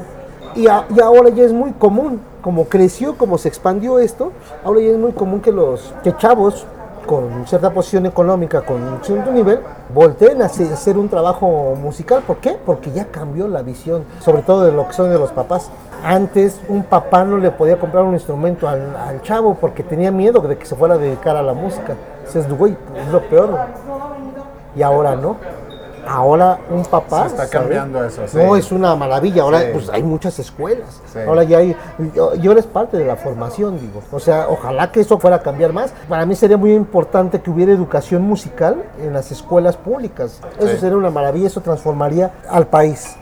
Y, y ahora ya es muy común, como creció, como se expandió esto, ahora ya es muy común que los que chavos con cierta posición económica, con cierto nivel, volteen a hacer un trabajo musical. ¿Por qué? Porque ya cambió la visión, sobre todo de lo que son de los papás. Antes un papá no le podía comprar un instrumento al, chavo porque tenía miedo de que se fuera a dedicar a la música. Dices, güey, es lo peor. Y ahora no. Ahora un papá. Se está cambiando eso, sí. No, es una maravilla. Ahora Sí. pues hay muchas escuelas. Sí. Ahora ya hay. Yo, yo eres parte de la formación, digo. O sea, ojalá que eso fuera a cambiar más. Para mí sería muy importante que hubiera educación musical en las escuelas públicas. Eso sería una maravilla. Eso transformaría al país.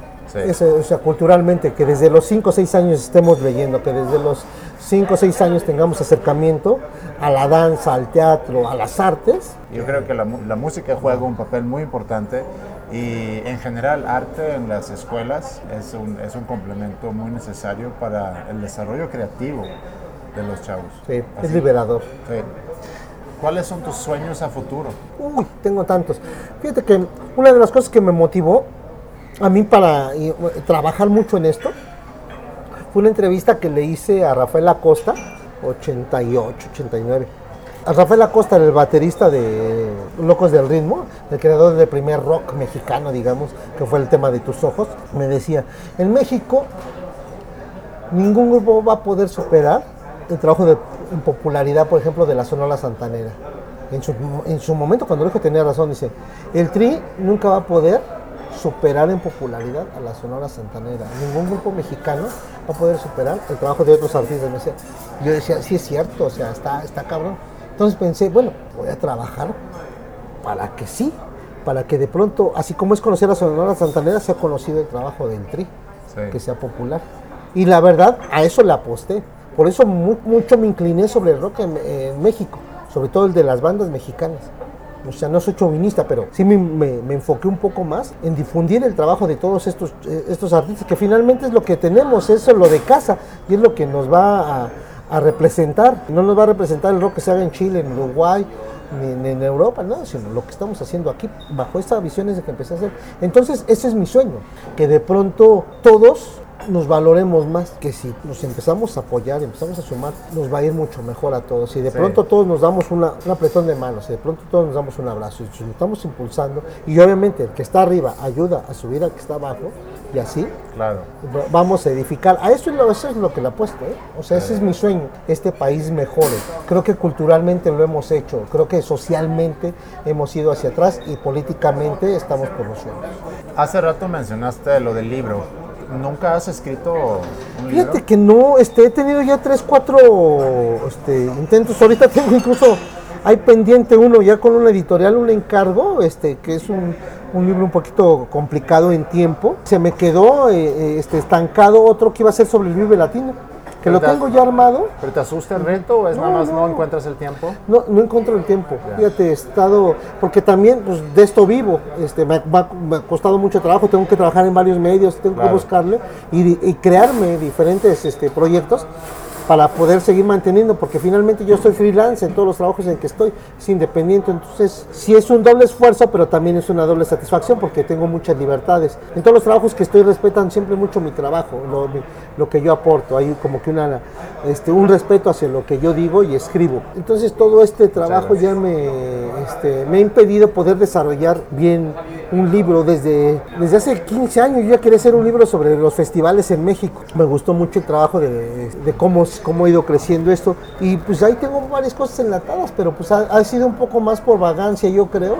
O sea, culturalmente, que desde los 5 o 6 años estemos leyendo, que desde los 5 o 6 años tengamos acercamiento a la danza, al teatro, a las artes. Yo creo que la, la música juega un papel muy importante y en general arte en las escuelas es un, es un complemento muy necesario para el desarrollo creativo de los chavos. Sí, es Así- liberador. sí. ¿Cuáles son tus sueños a futuro? Uy, tengo tantos. Fíjate que una de las cosas que me motivó a mí para eh, trabajar mucho en esto fue una entrevista que le hice a Rafael Acosta, 88, 89. A Rafael Acosta, el baterista de Locos del Ritmo, el creador del primer rock mexicano, digamos, que fue el tema de tus ojos, me decía, en México ningún grupo va a poder superar el trabajo de, en popularidad, por ejemplo, de la Sonora Santanera. En su, en su momento, cuando lo dijo, tenía razón, dice, el Tri nunca va a poder superar en popularidad a la Sonora Santanera. Ningún grupo mexicano va a poder superar el trabajo de otros artistas. Yo decía, sí es cierto, o sea, está, está cabrón. Entonces pensé, bueno, voy a trabajar para que sí, para que de pronto, así como es conocer a Sonora Santanera, sea conocido el trabajo del Tri Sí. que sea popular. Y la verdad, a eso le aposté. Por eso mu- mucho me incliné sobre el rock en, en México, sobre todo el de las bandas mexicanas. O sea, no soy chauvinista, pero sí me, me- me enfoqué un poco más en difundir el trabajo de todos estos, eh, estos artistas, que finalmente es lo que tenemos, eso es lo de casa, y es lo que nos va a, a representar. No nos va a representar el rock que se haga en Chile, en Uruguay, ni, en Europa, no, sino lo que estamos haciendo aquí, bajo esta visión desde que empecé a hacer. Entonces, ese es mi sueño, que de pronto todos nos valoremos más, que si nos empezamos a apoyar, empezamos a sumar, nos va a ir mucho mejor a todos. Si de Sí. pronto todos nos damos una, un apretón de manos, si de pronto todos nos damos un abrazo, y si nos estamos impulsando, y obviamente el que está arriba ayuda a subir al que está abajo, y así, Claro. va- vamos a edificar. A eso es lo, eso es lo que le apuesto, ¿eh? O sea, ese es mi sueño, este país mejore. Creo que culturalmente lo hemos hecho, creo que socialmente hemos ido hacia atrás y políticamente estamos por los sueños. Hace rato mencionaste lo del libro. ¿Nunca has escrito un libro? Fíjate que no, este, he tenido ya tres, cuatro este, intentos. Ahorita tengo incluso, hay pendiente uno ya con una editorial, un encargo, este, que es un, un libro un poquito complicado en tiempo. Se me quedó eh, eh, este, estancado otro que iba a ser sobre el Vive Latino, que lo tengo ya armado. ¿Pero te asusta el reto o es nada más no. no. encuentras el tiempo? No, no encuentro el tiempo. Fíjate, he estado, porque también pues, de esto vivo. Este, me, ha costado mucho trabajo, tengo que trabajar en varios medios, tengo Claro. que buscarle y, y crearme diferentes este, proyectos para poder seguir manteniendo, porque finalmente yo soy freelance en todos los trabajos en que estoy, es independiente, entonces sí es un doble esfuerzo, pero también es una doble satisfacción porque tengo muchas libertades. En todos los trabajos que estoy respetan siempre mucho mi trabajo, lo, lo que yo aporto, hay como que una, este, un respeto hacia lo que yo digo y escribo. Entonces todo este trabajo ya me, este, me ha impedido poder desarrollar bien un libro desde, desde hace 15 años. Yo ya quería hacer un libro sobre los festivales en México. Me gustó mucho el trabajo de, de cómo, cómo ha ido creciendo esto. Y pues ahí tengo varias cosas enlatadas, pero pues ha, ha sido un poco más por vagancia, yo creo,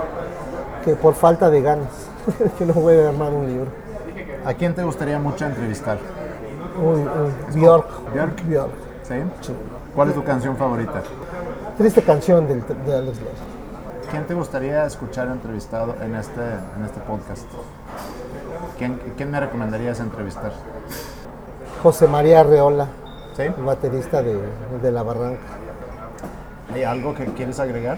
que por falta de ganas. que no voy a armar un libro. ¿A quién te gustaría mucho entrevistar? Uy, uy, Bjork. Bjork. Bjork. ¿Sí? ¿Cuál es tu canción favorita? Triste canción del, de Alex Lora. ¿Quién te gustaría escuchar entrevistado en este, en este podcast? ¿Quién, quién me recomendarías entrevistar? José María Arreola, ¿Sí? el baterista de, de La Barranca. ¿Hay algo que quieres agregar?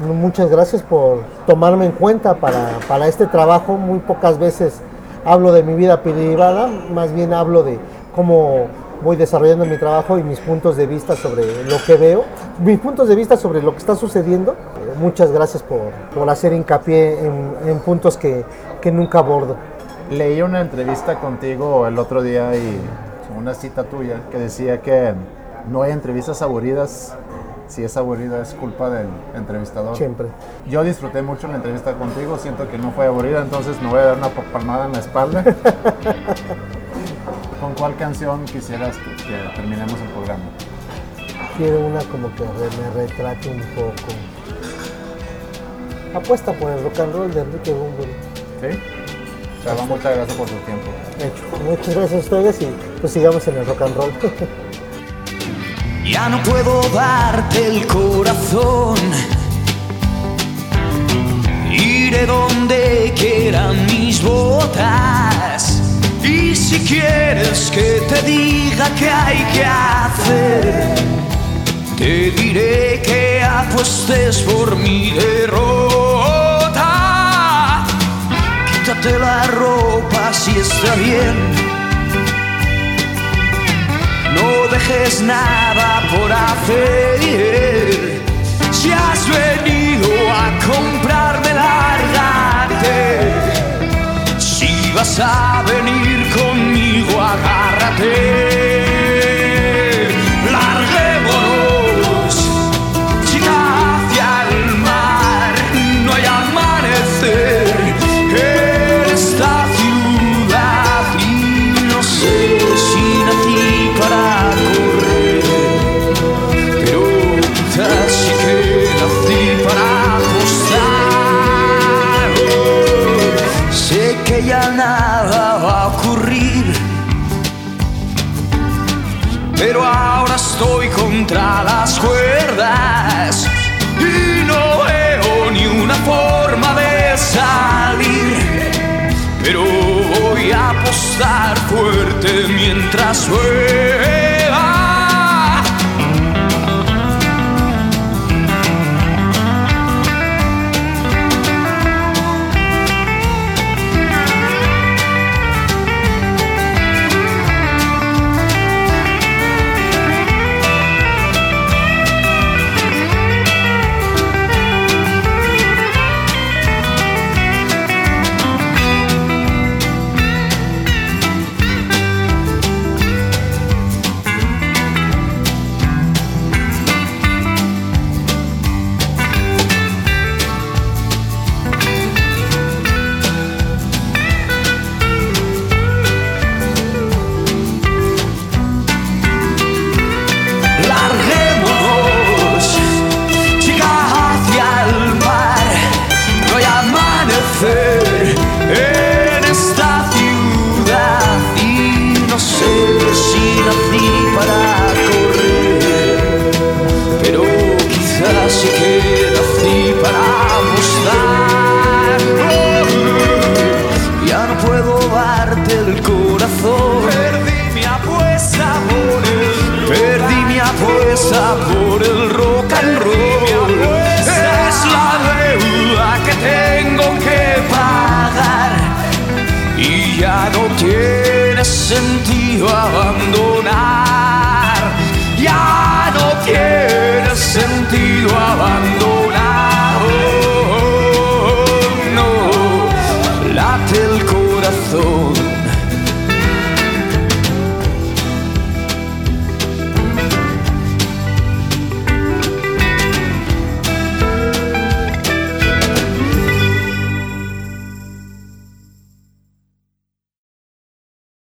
Muchas gracias por tomarme en cuenta para, para este trabajo. Muy pocas veces hablo de mi vida privada, más bien hablo de cómo voy desarrollando mi trabajo y mis puntos de vista sobre lo que veo, mis puntos de vista sobre lo que está sucediendo. Muchas gracias por, por hacer hincapié en, en puntos que, que, nunca abordo. Leí una entrevista contigo el otro día y una cita tuya que decía que no hay entrevistas aburridas. Si es aburrida es culpa del entrevistador. Siempre. Yo disfruté mucho la entrevista contigo, siento que no fue aburrida, entonces me voy a dar una palmada en la espalda. ¿Con cuál canción quisieras que, que, terminemos el programa? Quiero una como que me retrate un poco. Apuesta por el rock and roll de Enrique Bunbury. ¿Sí? Chava, muchas gracias por tu tiempo. Hecho. Muchas gracias a ustedes y pues sigamos en el rock and roll. ya no puedo darte el corazón. Iré donde quieran mis botas. Y si quieres que te diga qué hay que hacer, te diré que apuestes por mi derrota. Quítate la ropa si está bien. No dejes nada por hacer. Si has venido a comprarme, lárgate. Si vas a venir conmigo, agárrate. Nada va a ocurrir, pero ahora estoy contra las cuerdas y no veo ni una forma de salir. Pero voy a apostar fuerte mientras llueva.